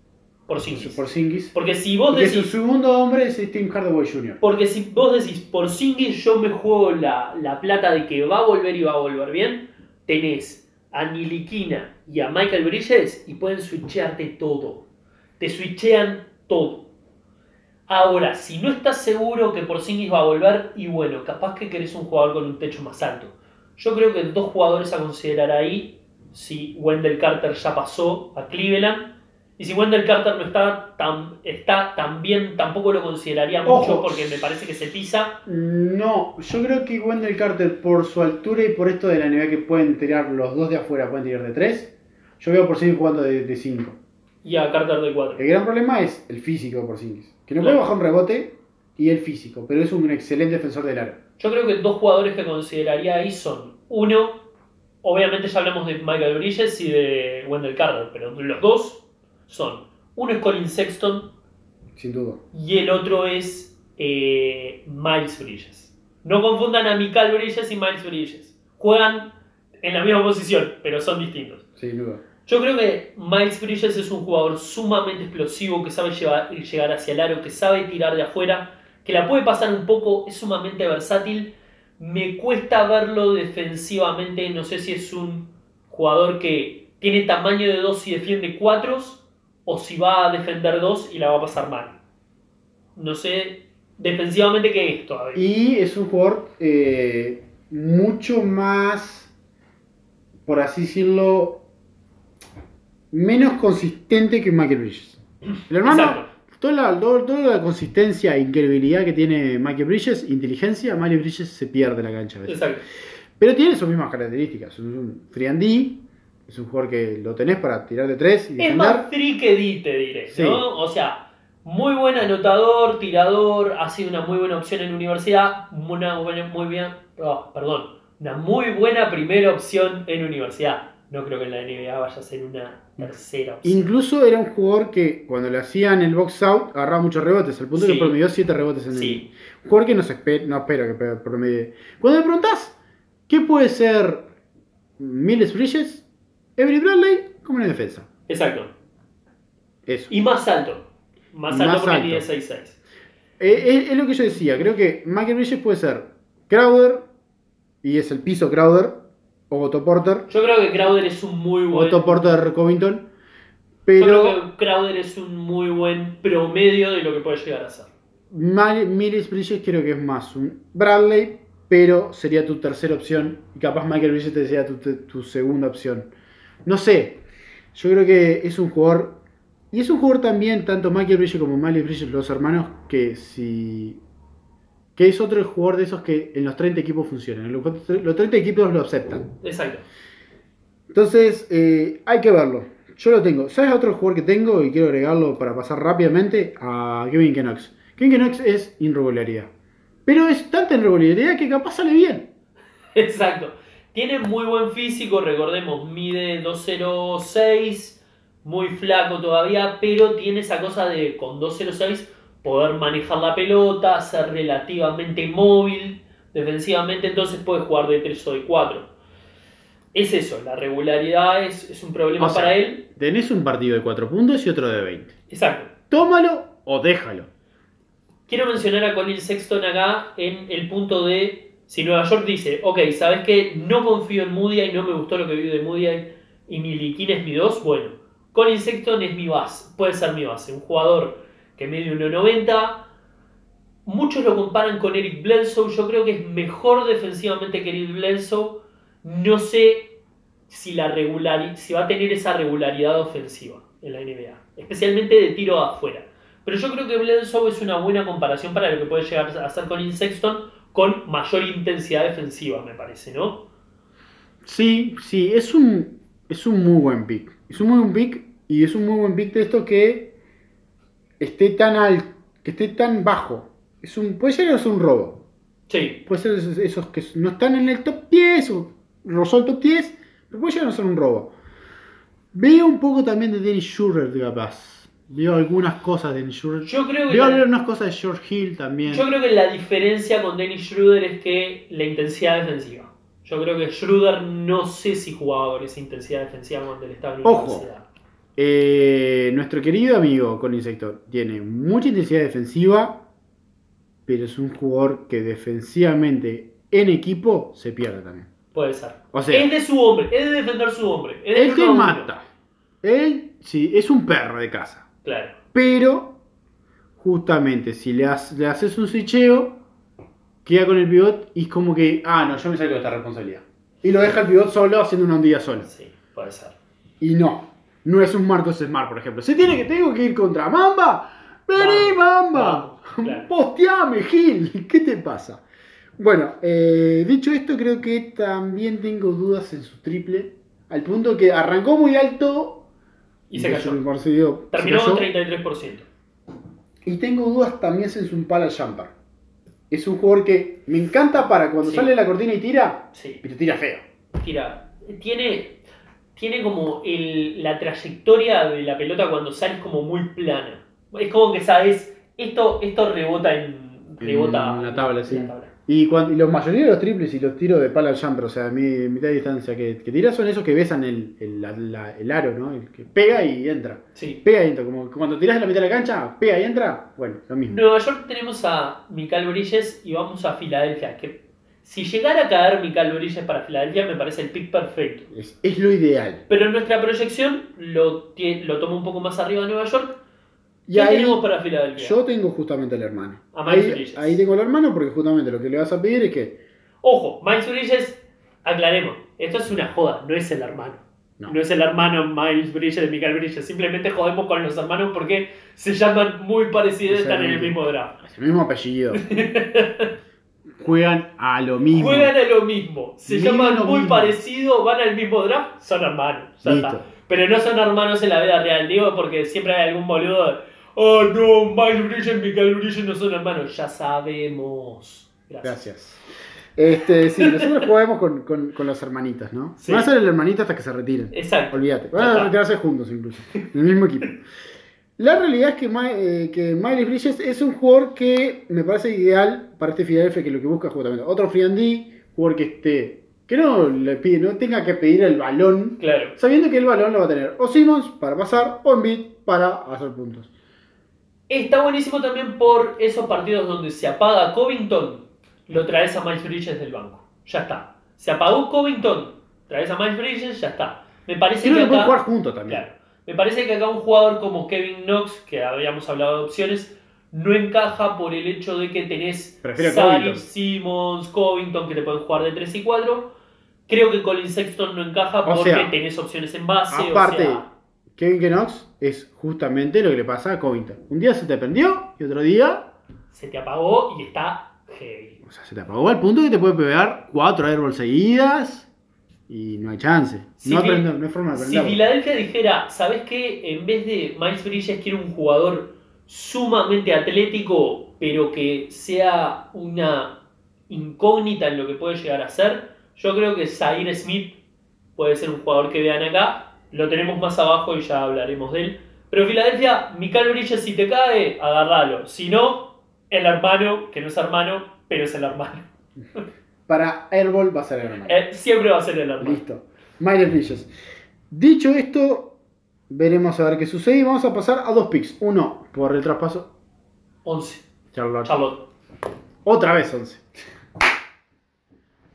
Porzingis. Por. Porque si vos Porque su decís, segundo hombre es Tim Hardaway Jr. porque si vos decís Porzingis, yo me juego la, la plata de que va a volver y va a volver bien, tenés a Niliquina y a Michael Bridges y pueden switchearte todo. Te switchean todo. Ahora, si no estás seguro que Porzingis va a volver, y bueno, capaz que querés un jugador con un techo más alto. Yo creo que dos jugadores a considerar ahí, si Wendell Carter ya pasó a Cleveland, y si Wendell Carter no está tan, está tan bien, tampoco lo consideraría mucho porque me parece que se pisa. No, yo creo que Wendell Carter, por su altura y por esto de la NBA que pueden tirar los dos de afuera, pueden tirar de 3, yo veo por seguir jugando de 5. Y a Carter de 4. El gran problema es el físico por Singis. Que no Claro. puede bajar un rebote y el físico, pero es un excelente defensor del aro. Yo creo que dos jugadores que consideraría ahí son, uno, obviamente ya hablamos de Michael Bridges y de Wendell Carter, pero los dos son, uno es Colin Sexton Sin duda. y el otro es eh, Miles Bridges. No confundan a Michael Bridges y Miles Bridges. Juegan en la misma posición, pero son distintos. Sin duda. Yo creo que Miles Bridges es un jugador sumamente explosivo, que sabe llevar- llegar hacia el aro, que sabe tirar de afuera, que la puede pasar un poco, es sumamente versátil. Me cuesta verlo defensivamente, no sé si es un jugador que tiene tamaño de 2 y defiende 4 o si va a defender 2 y la va a pasar mal. No sé defensivamente qué es todavía. Y es un jugador eh, mucho más, por así decirlo, menos consistente que Michael Bridges. El hermano, Exacto. toda la, toda la consistencia e incredibilidad que tiene Michael Bridges, inteligencia, Michael Bridges se pierde la cancha a veces. Exacto. Pero tiene sus mismas características. Es un free and D, es un jugador que lo tenés para tirar de tres y Es defender. más free que D, te diré, Sí. ¿no? O sea, muy buen anotador, tirador, ha sido una muy buena opción en universidad, una buena, muy bien, oh, perdón, una muy buena primera opción en universidad. No creo que en la NBA vaya a ser una tercera opción. Incluso era un jugador que cuando le hacían el box out agarraba muchos rebotes, al punto Sí. que promedió 7 rebotes en Sí. el. Un jugador que no, se espe- no espera que promedie. Cuando me preguntás, ¿qué puede ser Miles Bridges? Every Bradley como una defensa. Exacto. Eso. Y más alto. Más alto porque mide 6'6". Eh, es, es lo que yo decía, creo que Michael Bridges puede ser Crowder, y es el piso Crowder, o Otto Porter, Yo creo que Crowder es un muy buen... Otto Porter Covington, Yo pero creo que Crowder es un muy buen promedio de lo que puede llegar a ser. Miles Bridges creo que es más un Bradley, pero sería tu tercera opción, y capaz Michael Bridges te sería tu, tu- tu segunda opción. No sé, yo creo que es un jugador, y es un jugador también, tanto Michael Bridges como Miles Bridges, los hermanos, que si... Que es otro jugador de esos que en los 30 equipos funcionan. Los, los 30 equipos lo aceptan. Exacto. Entonces, eh, hay que verlo. Yo lo tengo. ¿Sabes otro jugador que tengo y quiero agregarlo para pasar rápidamente? A Kevin Knox. Kevin Knox es irregularidad. Pero es tanta irregularidad que capaz sale bien. *laughs* Exacto. Tiene muy buen físico, recordemos, mide 206, muy flaco todavía, pero tiene esa cosa de con 206 poder manejar la pelota, ser relativamente móvil defensivamente, entonces puede jugar de 3 o de 4. Es eso, la regularidad es, es un problema O sea, para él. Tenés un partido de 4 puntos y otro de 20. Exacto. Tómalo o déjalo. Quiero mencionar a Colin Sexton acá en el punto de si Nueva York dice, ok, ¿sabes qué? No confío en Moody y no me gustó lo que vi de Moody y Niliquín es mi 2, bueno, Colin Sexton es mi base, puede ser mi base, un jugador que mide 1.90. Muchos lo comparan con Eric Bledsoe, yo creo que es mejor defensivamente que Eric Bledsoe. No sé si, la regulari- si va a tener esa regularidad ofensiva en la NBA, especialmente de tiro afuera. Pero yo creo que Bledsoe es una buena comparación para lo que puede llegar a hacer Colin Sexton con mayor intensidad defensiva, me parece, ¿no? Sí, sí, es un, es un muy buen pick. Es un muy buen pick y es un muy buen pick de esto que esté tan alto, que esté tan bajo. Es un, puede ser un robo. Sí. Puede ser esos, esos que no están en el top 10 o rozó el top 10, pero puede llegar a ser un robo. Veo un poco también de Dennis Schurrer de capaz. Veo algunas cosas de Dennis Schurrer. Yo creo que Veo la- algunas cosas de George Hill también. Yo creo que la diferencia con Dennis Schroeder es que la intensidad defensiva. Yo creo que Schroeder no sé si jugaba con esa intensidad defensiva cuando él estaba en la Ojo. universidad. Eh, nuestro querido amigo Colin Sector tiene mucha intensidad defensiva, pero es un jugador que defensivamente en equipo se pierde también. Puede ser. O sea, es de su hombre, es de defender su hombre. Es él te mata. Él, sí, es un perro de casa. Claro. Pero, justamente, si le, has- le haces un switcheo, queda con el pivot y es como que, ah, no, yo me salgo de esta responsabilidad. Y lo deja el pivot solo haciendo una ondilla solo. Sí, puede ser. Y no, no es un Marcos Smart, por ejemplo. Se tiene que, tengo que ir contra Mamba. Vení, Mamba. claro. Posteame, Gil. *laughs* ¿Qué te pasa? Bueno, eh, dicho esto, creo que también tengo dudas en su triple. Al punto que arrancó muy alto. Y se cayó. Terminó con 33%. Y tengo dudas también en su pala jumper. Es un jugador que me encanta para cuando Sí. sale la cortina y tira, Sí. pero tira feo. Tira. Tiene, tiene como el- la trayectoria de la pelota cuando sales como muy plana. Es como que sabes, esto, esto rebota en. Rebota En la tabla, sí. en la tabla. Y, cuando, y la mayoría de los triples y los tiros de pala jumper, o sea, mi, mitad de distancia que, que tiras son esos que besan el, el, la- la- el aro, ¿no? El que pega y entra. Sí. Pega y entra. Como cuando tiras de la mitad de la cancha, pega y entra. Bueno, lo mismo. Nueva York tenemos a Mical Bridges y vamos a Filadelfia. Que si llegara a caer Mical Bridges para Filadelfia, me parece el pick perfecto. Es, es lo ideal. Pero nuestra proyección lo, lo tomo un poco más arriba de Nueva York. Y ¿Qué ahí tenemos para Filadelfia? yo tengo justamente al hermano. A Miles Ahí, Bridges. ahí tengo al hermano porque justamente lo que le vas a pedir es que. Ojo, Miles Bridges, aclaremos, esto es una joda, no es el hermano. No. No, es el hermano Miles Bridges de Michael Bridges, simplemente jodemos con los hermanos porque se llaman muy parecidos y están en el mismo draft. Es el mismo apellido. *laughs* Juegan a lo mismo. Juegan a lo mismo, se llaman muy mismo. parecido, van al mismo draft, son hermanos. ya Listo. está. Pero no son hermanos en la vida real, digo, porque siempre hay algún boludo. Oh no, Miles Bridges y Michael Bridges no son hermanos, ya sabemos. Gracias. Gracias. Este, sí, *laughs* nosotros jugamos con, con, con los hermanitas, ¿no? Sí. Van a ser el hermanito hasta que se retiren. Exacto. Olvídate. Van a retirarse juntos incluso. En el mismo equipo. La realidad es que, eh, que Miles Bridges es un jugador que me parece ideal para este Philadelphia que lo que busca justamente otro free and D, jugador que esté, que no le pide, no tenga que pedir el balón, Claro. sabiendo que el balón lo va a tener o Simmons para pasar o Embiid para hacer puntos. Está buenísimo también por esos partidos donde se apaga Covington, lo traes a Miles Bridges del banco. Ya está. Se apagó Covington, traes a Miles Bridges, ya está. Me parece Creo que que pueden acá, jugar juntos también. claro, me parece que acá un jugador como Kevin Knox, que habíamos hablado de opciones, no encaja por el hecho de que tenés Covington. Simmons, Covington, que te pueden jugar de 3 y 4. Creo que Colin Sexton no encaja O porque sea, tenés opciones en base. Aparte, o sea, Kevin Knox es justamente lo que le pasa a Covington. Un día se te prendió y otro día se te apagó y está heavy. O sea, se te apagó al punto que te puede pegar cuatro airballs seguidas y no hay chance. Si no, Fi- aprendo- no hay forma de Si aprenderlo. Filadelfia dijera, ¿sabes qué? En vez de Miles Bridges quiero un jugador sumamente atlético, pero que sea una incógnita en lo que puede llegar a ser, yo creo que Zaire Smith puede ser un jugador que vean acá. Lo tenemos más abajo y ya hablaremos de él. Pero Filadelfia, Michael Bridges, si te cae, agárralo. Si no, el hermano, que no es hermano, pero es el hermano. *laughs* Para airball va a ser hermano. Eh, siempre va a ser el hermano. Listo. Miles Bridges. Dicho esto, veremos a ver qué sucede y vamos a pasar a dos picks. Uno por el traspaso. 11. Charlotte. Charlotte. Otra vez 11.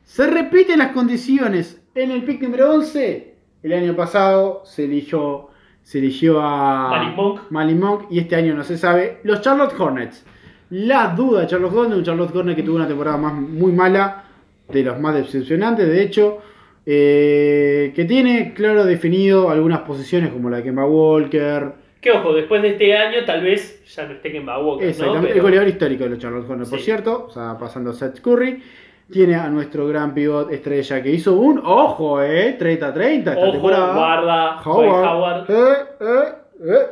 Se repiten las condiciones. En el pick número 11, el año pasado se eligió, se eligió a. Malik Monk y este año no se sabe. Los Charlotte Hornets. La duda de Charlotte Hornets, un Charlotte Hornets que tuvo una temporada más, muy mala, de los más decepcionantes, de hecho, eh, que tiene claro definido algunas posiciones como la de Kemba Walker, Que ojo, después de este año tal vez ya no esté Kemba Walker, ¿no? Exactamente, Pero- el goleador histórico de los Charlotte Hornets, por cierto, o sea, pasando a Seth Curry. Tiene a nuestro gran pivot estrella que hizo un, ojo, eh, 30-30 esta Ojo, temporada. guarda, Dwight Howard. Eh, eh, eh.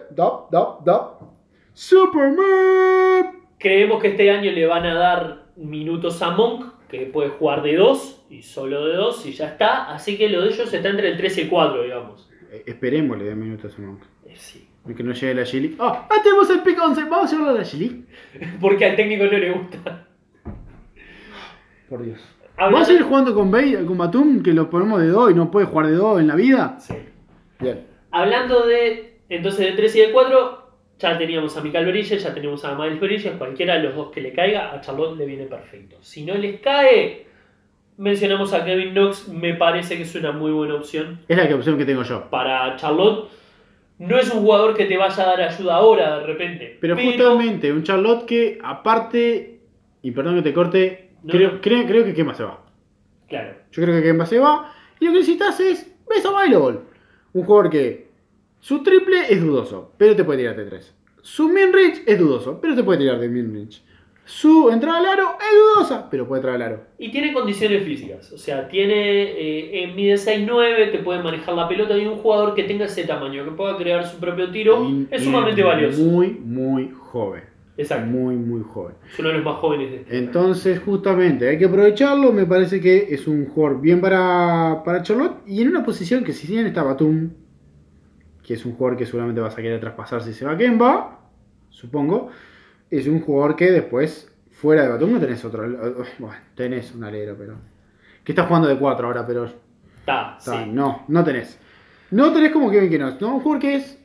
Superman. Creemos que este año le van a dar minutos a Monk, que puede jugar de 2 y solo de 2 y ya está. Así que lo de ellos está entre el 3 y el 4, digamos. Eh, esperemos le den minutos a Monk. Eh, Sí. Que no llegue la Gili. ¡Ah! ¡Ah, tenemos el pick 11! ¿Vamos a llevarlo a la Gili? *laughs* Porque al técnico no le gusta. Por Dios. Hablando- ¿Vas a ir jugando con Bey, con Batum, que lo ponemos de 2 y no puede jugar de 2 en la vida? Sí. Bien. Hablando de, entonces, de 3 y de 4, ya teníamos a Michael Bridges, ya tenemos a Miles Bridges, cualquiera de los dos que le caiga, a Charlotte le viene perfecto. Si no les cae, mencionamos a Kevin Knox, me parece que es una muy buena opción Es la opción que tengo yo. para Charlotte. No es un jugador que te vaya a dar ayuda ahora de repente. Pero justamente, un Charlotte que, aparte, y perdón que te corte, No, creo, no. creo, creo que Kemba se va. Claro. Yo creo que Kemba se va. Y lo que necesitas es Besa Ball. Un jugador que su triple es dudoso, pero te puede tirar de 3. Su min-range es dudoso, pero te puede tirar de min-range. Su entrada al aro es dudosa, pero puede entrar al aro. Y tiene condiciones físicas, o sea, tiene, eh, eh, mide 6'9, te puede manejar la pelota y un jugador que tenga ese tamaño, que pueda crear su propio tiro, Y- es sumamente valioso. Muy, muy joven. Exacto, Muy, muy joven. es uno de los más jóvenes de este. Entonces, justamente, hay que aprovecharlo. Me parece que es un jugador bien para, para Charlotte. Y en una posición que si bien está Batum, que es un jugador que seguramente vas a querer traspasar si se va a Kemba, supongo, es un jugador que después, fuera de Batum, no tenés otro. Bueno, tenés un alero, pero. Que está jugando de 4 ahora, pero. Está, está, sí. No, no tenés. No tenés como Kevin Kenos, ¿no? Un jugador que es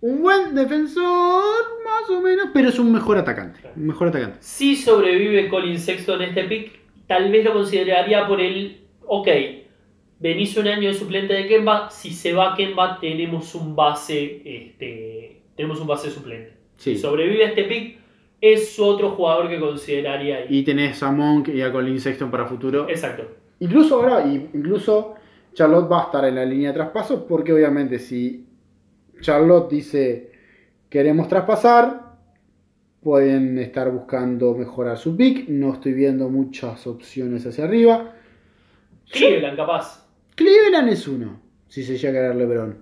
un buen defensor, más o menos, pero es un mejor atacante. Un mejor atacante. Si sobrevive Colin Sexton en este pick, tal vez lo consideraría por el, ok, venís un año de suplente de Kemba, si se va Kemba tenemos un base, este, tenemos un base suplente. Sí. Si sobrevive a este pick, es otro jugador que consideraría ahí. Y tenés a Monk y a Colin Sexton para futuro. Exacto. Incluso ahora, incluso Charlotte va a estar en la línea de traspaso porque obviamente si Charlotte dice queremos traspasar, pueden estar buscando mejorar su pick. No estoy viendo muchas opciones hacia arriba. Cleveland, capaz. Cleveland es uno, si se llega a quedar LeBron.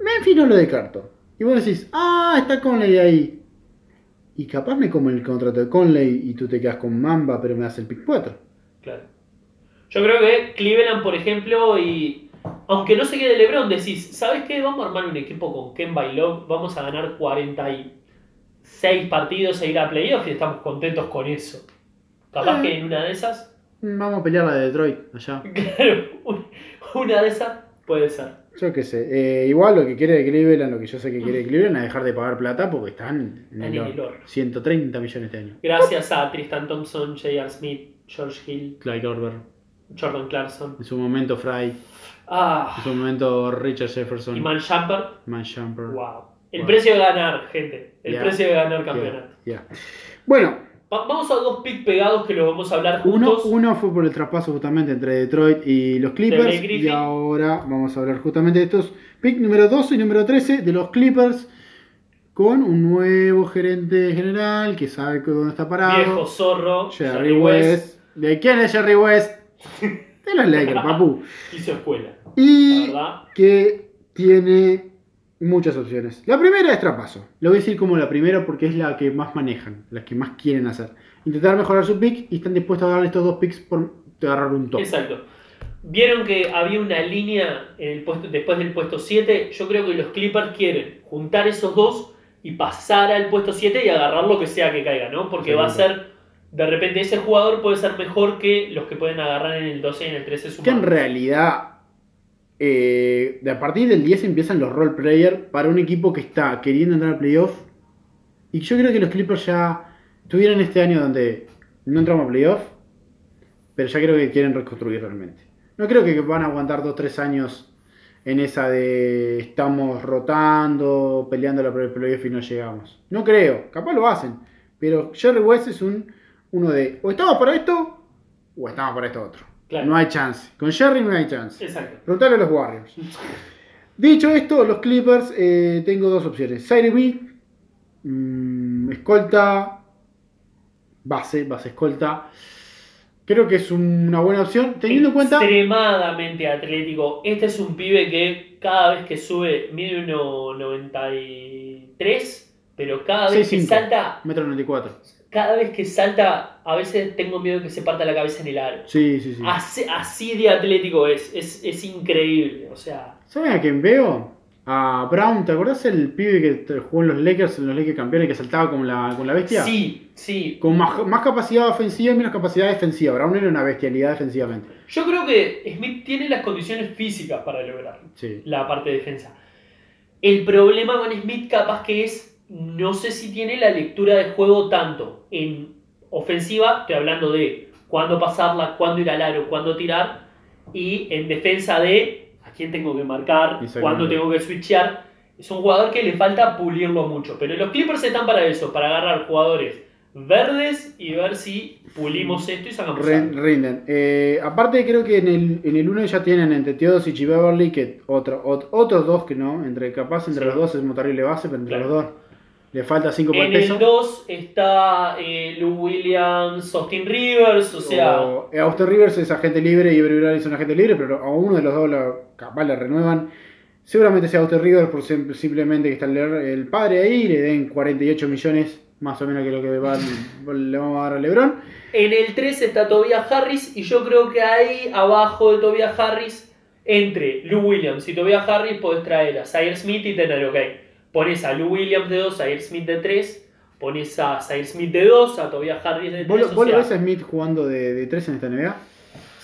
Memphis no lo descarto. Y vos decís, ah, está Conley ahí. Y capaz me como el contrato de Conley y tú te quedas con Mamba, pero me das el pick 4. Claro. Yo creo que Cleveland, por ejemplo, y aunque no se quede LeBron, decís, ¿sabes qué? Vamos a armar un equipo con Kemba y Love, vamos a ganar 46 partidos e ir a playoff y estamos contentos con eso. Capaz Eh. que en una de esas, Vamos a pelear la de Detroit allá. *laughs* claro, un- una de esas puede ser. Yo qué sé. Eh, igual lo que quiere Cleveland, lo que yo sé que quiere Cleveland es dejar de pagar plata porque están en el, el horno. horno. 130 millones de años. Gracias a Tristan Thompson, J.R. Smith, George Hill, Clyde Korver. Jordan Clarkson, En su momento Fry. ah, En su momento Richard Jefferson. y Man Shumpert. Man Shumpert. Wow. El Wow. precio de ganar, gente. El precio de ganar campeonato. yeah. Bueno, Vamos a dos picks pegados que los vamos a hablar uno, juntos. uno fue por el traspaso justamente entre Detroit y los Clippers. Y ahora vamos a hablar justamente de estos pick número 12 y número 13 de los Clippers. Con un nuevo gerente general que sabe dónde está parado. Viejo zorro. Jerry West. ¿De quién es Jerry West? *laughs* De los Lakers, papu. Hizo escuela. La Y que tiene muchas opciones. La primera es traspaso. Lo voy a decir como la primera porque es la que más manejan, la que más quieren hacer. Intentar mejorar su pick y están dispuestos a darle estos dos picks por agarrar un top. Exacto. Vieron que había una línea en el puesto, después del puesto 7. Yo creo que los Clippers quieren juntar esos dos y pasar al puesto 7 y agarrar lo que sea que caiga, ¿no? Porque va a ser. De repente ese jugador puede ser mejor que los que pueden agarrar en el 12 y en el 13 Que en realidad, eh, a partir del 10 empiezan los role player para un equipo que está queriendo entrar al playoff. Y yo creo que los Clippers ya tuvieron este año donde no entramos a playoff, pero ya creo que quieren reconstruir realmente. No creo que van a aguantar 2-3 años en esa de estamos rotando, peleando la playoff y no llegamos. No creo, capaz lo hacen. Pero Jerry West es un uno de o estamos para esto o estamos para esto otro. Claro. No hay chance. Con Jerry no hay chance. Exacto. Preguntale a los Warriors. *laughs* Dicho esto, los Clippers, eh, tengo dos opciones. Cyril mm, escolta, base, base escolta. Creo que es una buena opción, teniendo en cuenta... Extremadamente atlético. Este es un pibe que cada vez que sube mide 1,93, pero cada vez que 6'5". salta, Metro 94. Cada vez que salta, a veces tengo miedo de que se parta la cabeza en el aro. Sí, sí, sí. Así, así de atlético es, es, es increíble. O sea, ¿Saben a quién veo? A Brown, ¿te acordás el pibe que jugó en los Lakers, en los Lakers campeones, que saltaba con la, con la bestia? sí, sí. Con más, más capacidad ofensiva y menos capacidad defensiva. Brown era una bestialidad defensivamente. Yo creo que Smith tiene las condiciones físicas para lograrlo. Sí. la parte de defensa. El problema con Smith capaz que es, no sé si tiene la lectura de juego tanto en ofensiva, estoy hablando de cuándo pasarla, cuándo ir al aro, cuándo tirar, y en defensa de a quién tengo que marcar, cuándo tengo que switchear. Es un jugador que le falta pulirlo mucho, pero los Clippers están para eso, para agarrar jugadores verdes y ver si pulimos esto y sacamos Ren- rinden. Eh, aparte creo que en el, en el 1 ya tienen entre Teodosic y Beverly, que otro, ot- otros dos que no, entre capaz entre Sí. los dos es un terrible base, pero entre Claro. los dos le falta 5 por En peso. el 2 está eh, Lou Williams, Austin Rivers, o sea, O, eh, Austin Rivers es agente libre y Bradley es un agente libre, pero a uno de los dos la- capaz le renuevan. Seguramente sea Austin Rivers por sim- simplemente que está el, el padre ahí y le den 48 millones más o menos que lo que va- le vamos a dar a LeBron. en el 3 está Tobias Harris y yo creo que ahí abajo de Tobias Harris, entre Lou Williams y Tobias Harris, podés traer a Zaire Smith y tener, ok, pones a Lou Williams de 2, Zaire Smith de 3, pones a Zaire Smith de 2, a Tobias Harris de 3. ¿Vos, lo- vos lo sea, ves a Smith jugando de, de 3 en esta NBA?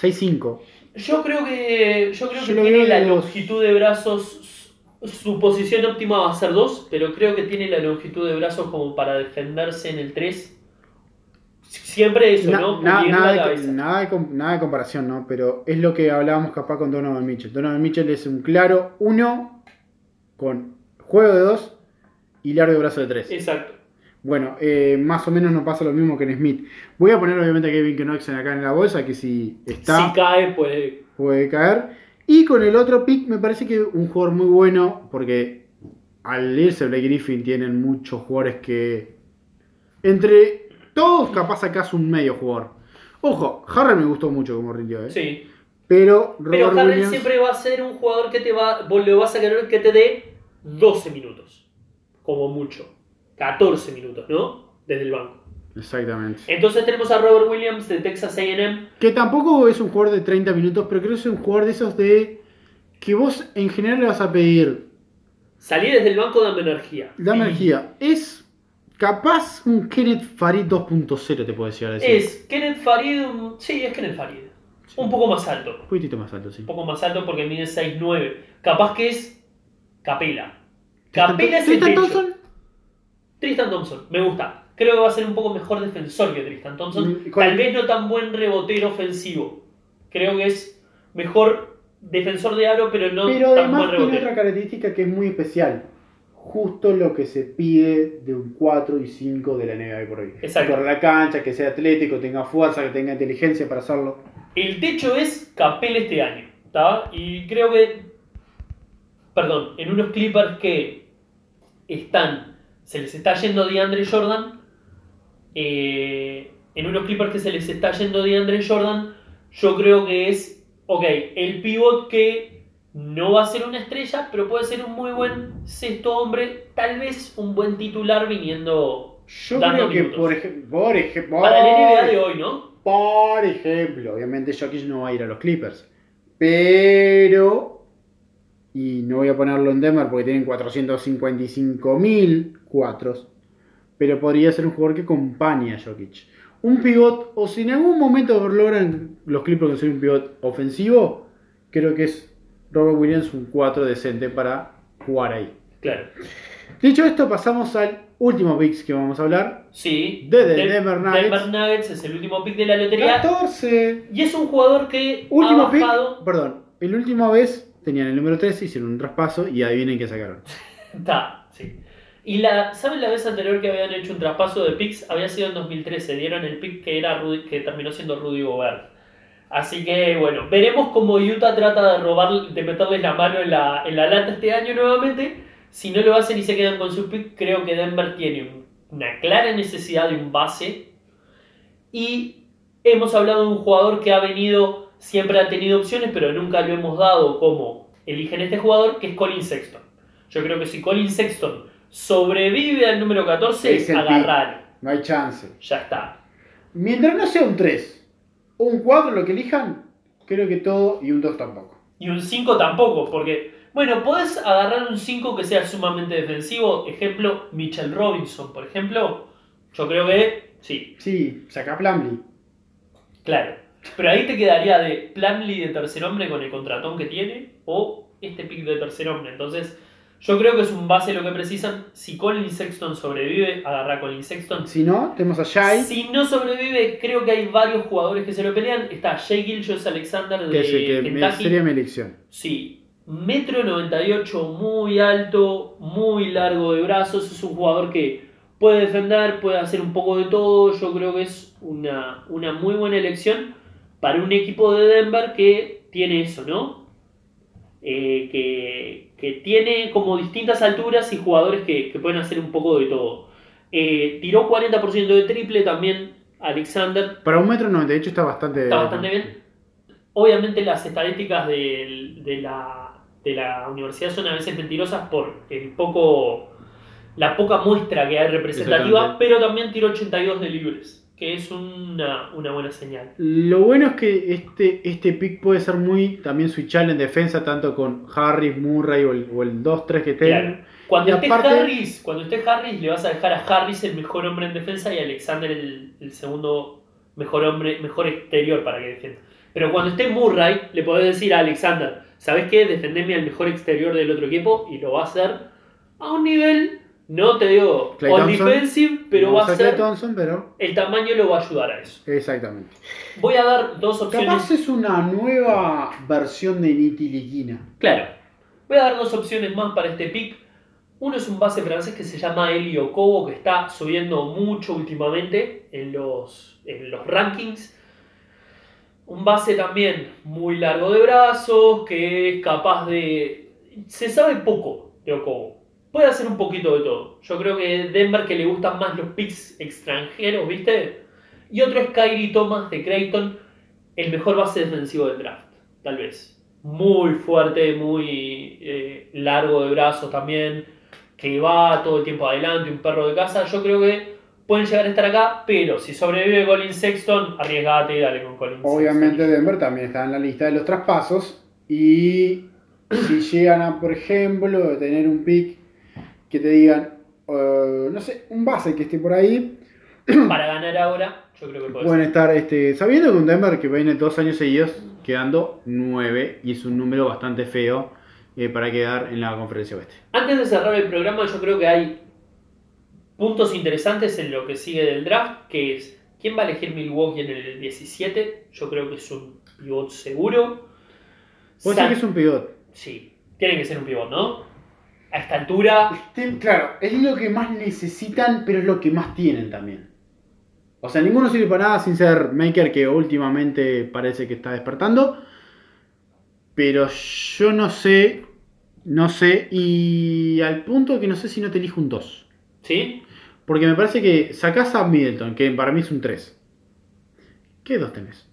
6-5. Yo creo que, yo creo Yo que lo tiene la longitud de brazos. Su posición óptima va a ser 2, pero creo que tiene la longitud de brazos como para defenderse en el 3. Siempre eso, Na- ¿no? na- nada, de, nada, de, nada de comparación, ¿no? Pero es lo que hablábamos capaz con Donovan Mitchell. Donovan Mitchell es un claro 1 con juego de 2 y largo brazo de 3. Exacto. Bueno, eh, más o menos no pasa lo mismo que en Smith. Voy a poner obviamente a Kevin Knox acá en la bolsa, que si está Si cae, puede. puede caer. Y con el otro pick me parece que un jugador muy bueno, porque al irse Blake Griffin tienen muchos jugadores que... Entre todos capaz sacás un medio jugador. Ojo, Harrell me gustó mucho como rindió, ¿eh? Sí. Pero Robert Pero Williams... siempre va a ser un jugador que te va. Vos le vas a querer que te dé 12 minutos. Como mucho. 14 minutos, ¿no? Desde el banco. Exactamente. Entonces tenemos a Robert Williams de Texas AM. Que tampoco es un jugador de 30 minutos, pero creo que es un jugador de esos de... Que vos en general le vas a pedir Salí desde el banco, dame energía. Y energía. Es capaz un Kenneth Farid 2.0, te puedo decir. decir. Es Kenneth Farid. Sí, es Kenneth Farid. Un poco más alto. Un poquitito más alto, sí. Un poco más alto porque mide 6'9. Capaz que es Capela. Capela es el Tristan techo. Thompson, Tristan Thompson, me gusta. Creo que va a ser un poco mejor defensor que Tristan Thompson. Mm. Tal vez no tan buen rebotero ofensivo. Creo que es mejor defensor de aro, pero no Pero tan además buen tiene rebotero. otra característica que es muy especial. Justo lo que se pide de un 4 y 5 de la NBA por hoy. Exacto. Por la cancha, que sea atlético, tenga fuerza, que tenga inteligencia para hacerlo. El techo es Capela este año. ¿tá? Y creo que. Perdón, en unos Clippers que están. Se les está yendo DeAndre Jordan. eh, en unos Clippers que se les está yendo DeAndre Jordan. Yo creo que es. Ok, el pivot que no va a ser una estrella, pero puede ser un muy buen sexto hombre. Tal vez un buen titular viniendo. Yo Dando creo que, minutos. por, ej- por ejemplo. Para la NBA de hoy, ¿no? Por ejemplo, obviamente Jokic no va a ir a los Clippers. Pero. Y no voy a ponerlo en Denver porque tienen 455 mil cuatros. Pero podría ser un jugador que acompañe a Jokic. Un pivot, o si en algún momento logran los Clippers conseguir un pivot ofensivo, creo que es Robert Williams un 4 decente para jugar ahí. Claro. Dicho esto, pasamos al último picks que vamos a hablar. Sí. De- de Denver Nuggets. Denver Nuggets es el último pick de la lotería. 14. Y es un jugador que Último ha pick, bajado. perdón, el última vez tenían el número 13, hicieron un traspaso y adivinen qué sacaron. *laughs* Está, sí. Y la, ¿saben la vez anterior que habían hecho un traspaso de picks? Había sido en 2013. Dieron el pick que era Rudy, que terminó siendo Rudy Gobert. Así que bueno, veremos cómo Utah trata de robar, de meterles la mano en la, en la lata este año nuevamente. Si no lo hacen y se quedan con su pick, creo que Denver tiene un- una clara necesidad de un base. Y Hemos hablado de un jugador que ha venido, siempre ha tenido opciones, pero nunca lo hemos dado como eligen este jugador, que es Colin Sexton. Yo creo que si Colin Sexton sobrevive al número 14, Es agarrar. No hay chance. Ya está. Mientras no sea un 3 o un 4 lo que elijan, creo que todo y un 2 tampoco. Y un 5 tampoco, porque, bueno, podés agarrar un 5 que sea sumamente defensivo. Ejemplo, Mitchell Robinson, por ejemplo. Yo creo que sí, Sí, saca Plumlee. claro. Pero ahí te quedaría de Plumlee de tercer hombre con el contratón que tiene o este pick de tercer hombre. Entonces, yo creo que es un base lo que precisan. Si Colin Sexton sobrevive, agarra a Colin Sexton. Si no, tenemos a Shai, Si no sobrevive, creo que hay varios jugadores que se lo pelean. Está Jay Gilgeous Alexander de que, Kentucky. sería mi elección. Sí, metro 98, muy alto, muy largo de brazos. Es un jugador que puede defender, puede hacer un poco de todo. Yo creo que es una, una muy buena elección para un equipo de Denver que tiene eso, ¿no? Eh, que, que tiene como distintas alturas y jugadores que, que pueden hacer un poco de todo. Eh, tiró 40% de triple también Alexander, Para un metro 98 está bastante... Está bastante bien. Obviamente las estadísticas del- de, la, de la universidad son a veces mentirosas por el poco la poca muestra que hay representativa, pero también tiró 82 de libres, que es una, una buena señal. Lo bueno es que este, este pick puede ser muy también switchable en defensa, tanto con Harris, Murray o el, o el 2-3 que tenga. Claro. Cuando Y esté aparte- Harris, cuando esté Harris, le vas a dejar a Harris el mejor hombre en defensa y a Alexander el, el segundo mejor hombre, mejor exterior para que defienda. Pero cuando esté Murray, le podés decir a Alexander, ¿sabes qué? Defendeme al mejor exterior del otro equipo y lo va a hacer a un nivel, no te digo Clay Thompson. defensive, pero va a ser, Clay Thompson, pero el tamaño lo va a ayudar a eso. exactamente. Voy a dar dos opciones. Capaz es una nueva versión de Nitiliquina. Claro. Voy a dar dos opciones más para este pick. Uno es un base francés que se llama Elio Cobo, que está subiendo mucho últimamente en los, en los rankings. Un base también muy largo de brazos, que es capaz de... Se sabe poco de Okobo. Puede hacer un poquito de todo. Yo creo que Denver que le gustan más los picks extranjeros, ¿viste? Y otro es Kyrie Thomas de Creighton, el mejor base defensivo del draft, tal vez. Muy fuerte, muy eh, largo de brazos también, que va todo el tiempo adelante, un perro de casa. Yo creo que pueden llegar a estar acá, pero si sobrevive Colin Sexton, arriesgate y dale con Colin Obviamente. Denver también está en la lista de los traspasos y si llegan a, por ejemplo, tener un pick que te digan, eh, no sé, un base que esté por ahí, *clears throat* Para ganar ahora, yo creo que puede pueden ser. estar, este, sabiendo que un Denver que viene dos años seguidos quedando 9 y es un número bastante feo eh, para quedar en la conferencia oeste. Antes de cerrar el programa, yo creo que hay puntos interesantes en lo que sigue del draft, que es quién va a elegir Milwaukee en el 17. Yo creo que es un pivot seguro. Puede San- ser que es un pivot. Sí, tiene que ser un pivot, ¿no? A esta altura, Este, claro, es lo que más necesitan, pero es lo que más tienen también. O sea, ninguno sirve para nada sin ser Maker, que últimamente parece que está despertando. Pero yo no sé, no sé, y al punto que no sé si no te elijo un 2. ¿sí? Porque me parece que sacás a Middleton, que para mí es un 3. ¿Qué 2 tenés?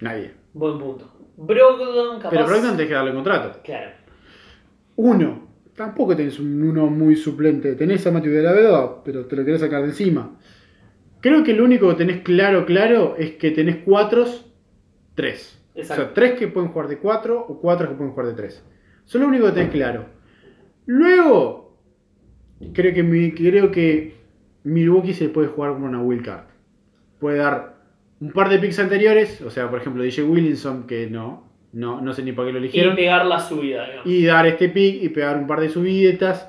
Nadie. Buen punto. Brogdon, capaz. Pero Brogdon tenés que darle contrato. Claro. Uno. Tampoco tenés un uno muy suplente. Tenés a Matthew de la Vedova, pero te lo querés sacar de encima. Creo que lo único que tenés claro, claro, es que tenés cuatros, tres. Exacto. O sea, tres que pueden jugar de cuatro o cuatro que pueden jugar de tres. Eso es lo único que tenés claro. Luego, creo que, mi- creo que Milwaukee se puede jugar como una wild card. Puede dar un par de picks anteriores, o sea, por ejemplo, DJ Williamson, que no, no, no sé ni para qué lo Y eligieron pegar la subida, digamos. y dar este pick y pegar un par de subidas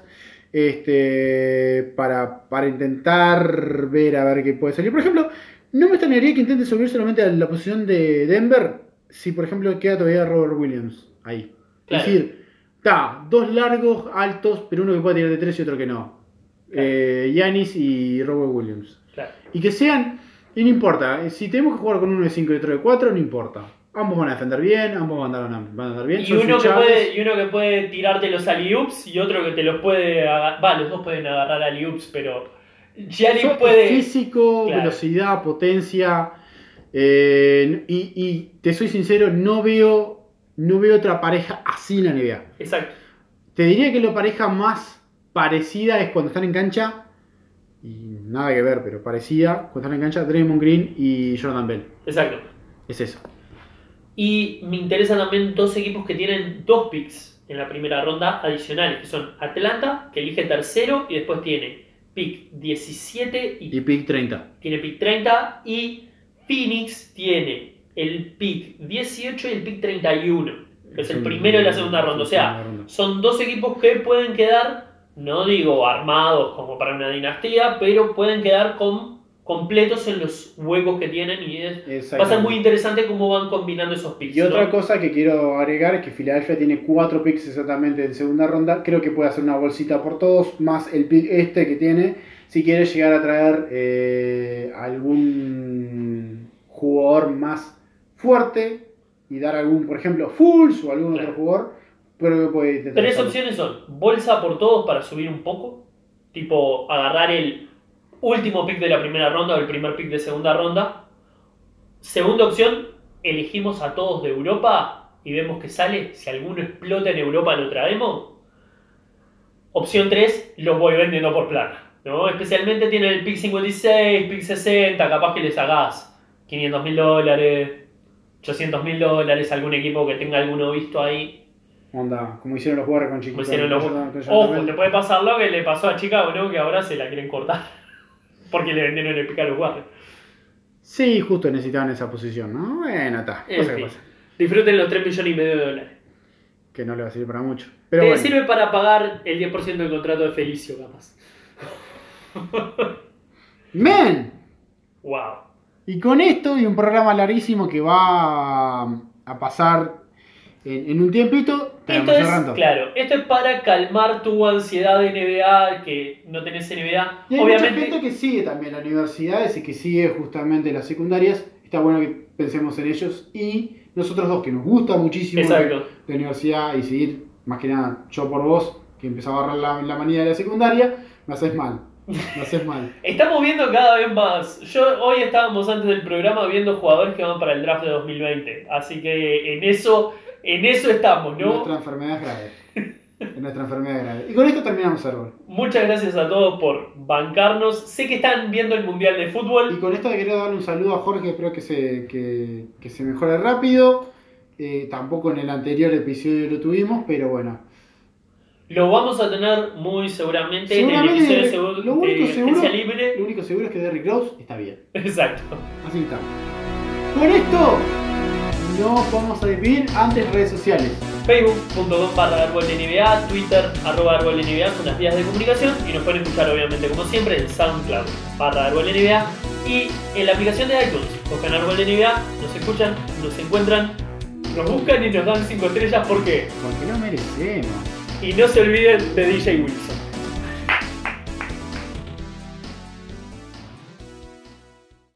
este, para, para intentar ver a ver qué puede salir. Por ejemplo, no me extrañaría que intente subir solamente a la posición de Denver si, por ejemplo, queda todavía Robert Williams ahí. Claro. Es decir, está dos largos, altos, pero uno que puede tirar de tres y otro que no. Claro. Eh, y Robert Williams. Claro. Y que sean, y no importa, eh, si tenemos que jugar con uno de 5 y otro de 4, no importa. Ambos van a defender bien, ambos van a andar, van a andar bien. Y uno, que puede, y uno que puede tirarte los alley-oops y otro que te los puede. Va, los dos pueden agarrar alley-oops, pero Giannis Son puede. Físico, Claro. velocidad, potencia. Eh, y, y te soy sincero, no veo, no veo otra pareja así en la NBA. Exacto. Te diría que la pareja más parecida es cuando están en cancha, y nada que ver, pero parecida, cuando están en cancha, Draymond Green y Jordan Bell. Exacto. Es eso. Y me interesan también dos equipos que tienen dos picks en la primera ronda adicionales, que son Atlanta, que elige tercero, y después tiene pick 17 y, Y pick 30. tiene pick 30, y Phoenix tiene el pick 18 y el pick 31, que es el un- primero de la segunda ronda. O sea, son dos equipos que pueden quedar, no digo armados como para una dinastía, pero pueden quedar con, completos en los huecos que tienen y es, va a ser muy interesante cómo van combinando esos picks. Y otra cosa que quiero agregar es que Filadelfia tiene cuatro picks exactamente en segunda ronda. Creo que puede hacer una bolsita por todos, más el pick este que tiene. Si quiere llegar a traer eh, algún jugador más fuerte y dar algún, por ejemplo, Fulls o algún Claro. otro jugador, pero que puede intentar Tres opciones son bolsa por todos para subir un poco, tipo agarrar el último pick de la primera ronda o el primer pick de segunda ronda. Segunda opción, elegimos a todos de Europa y vemos que sale. Si alguno explota en Europa lo traemos. Opción 3, los voy vendiendo por plata. ¿no? Especialmente tienen el pick 56, pick 60, capaz que les hagas 500 mil dólares, 800 mil dólares, algún equipo que tenga alguno visto ahí. Onda, como hicieron los Warriors con los- Jordan Ojo, te puede pasar lo que le pasó a Chicago, ¿no? Que ahora se la quieren cortar. Porque le vendieron el pick a los Warriors. Sí, justo necesitaban esa posición, ¿no? Bueno, está. En Cosa que fin. pasa. Disfruten los 3 millones y medio de dólares. Que no le va a servir para mucho. Pero Te bueno. sirve para pagar el 10% del contrato de Felicio, capaz. *laughs* ¡Men! Wow. Y con esto y un programa larguísimo que va a pasar en, en un tiempito, Esto estamos es, cerrando. claro, esto es para calmar tu ansiedad de NBA, que no tenés NBA. Y hay mucha Obviamente, gente que sigue también las universidades y que sigue justamente las secundarias. Está bueno que pensemos en ellos. Y nosotros dos, que nos gusta muchísimo Exacto. la universidad y seguir, más que nada, yo por vos, que empezó a agarrar la, la manía de la secundaria, me haces mal. Me haces mal. *laughs* Estamos viendo cada vez más. Yo hoy estábamos antes del programa viendo jugadores que van para el draft de 2020. Así que en eso, en eso estamos, ¿no? Nuestra enfermedad grave. Es nuestra enfermedad grave. Y con esto terminamos el gol. Muchas gracias a todos por bancarnos. Sé que están viendo el Mundial de Y Fútbol. con esto quería darle un saludo a Jorge, espero que se, que, que se mejore rápido. Eh, tampoco en el anterior episodio lo tuvimos, pero bueno. Lo vamos a tener muy seguramente, en el Seguramente, episodio seguro lo único de seguro- Libre. Lo único seguro es que Derrick Rose está bien. *laughs* Exacto. Así está. Con esto nos vamos a despedir antes redes sociales. Facebook.com barra árbol de NBA, Twitter arroba árbol de NBA son las vías de comunicación y nos pueden escuchar obviamente como siempre en SoundCloud barra árbol de NBA y en la aplicación de iTunes. Buscan árbol de NBA, nos escuchan, nos encuentran, nos buscan y nos dan 5 estrellas porque Porque lo merecemos. y no se olviden de DJ Wilson.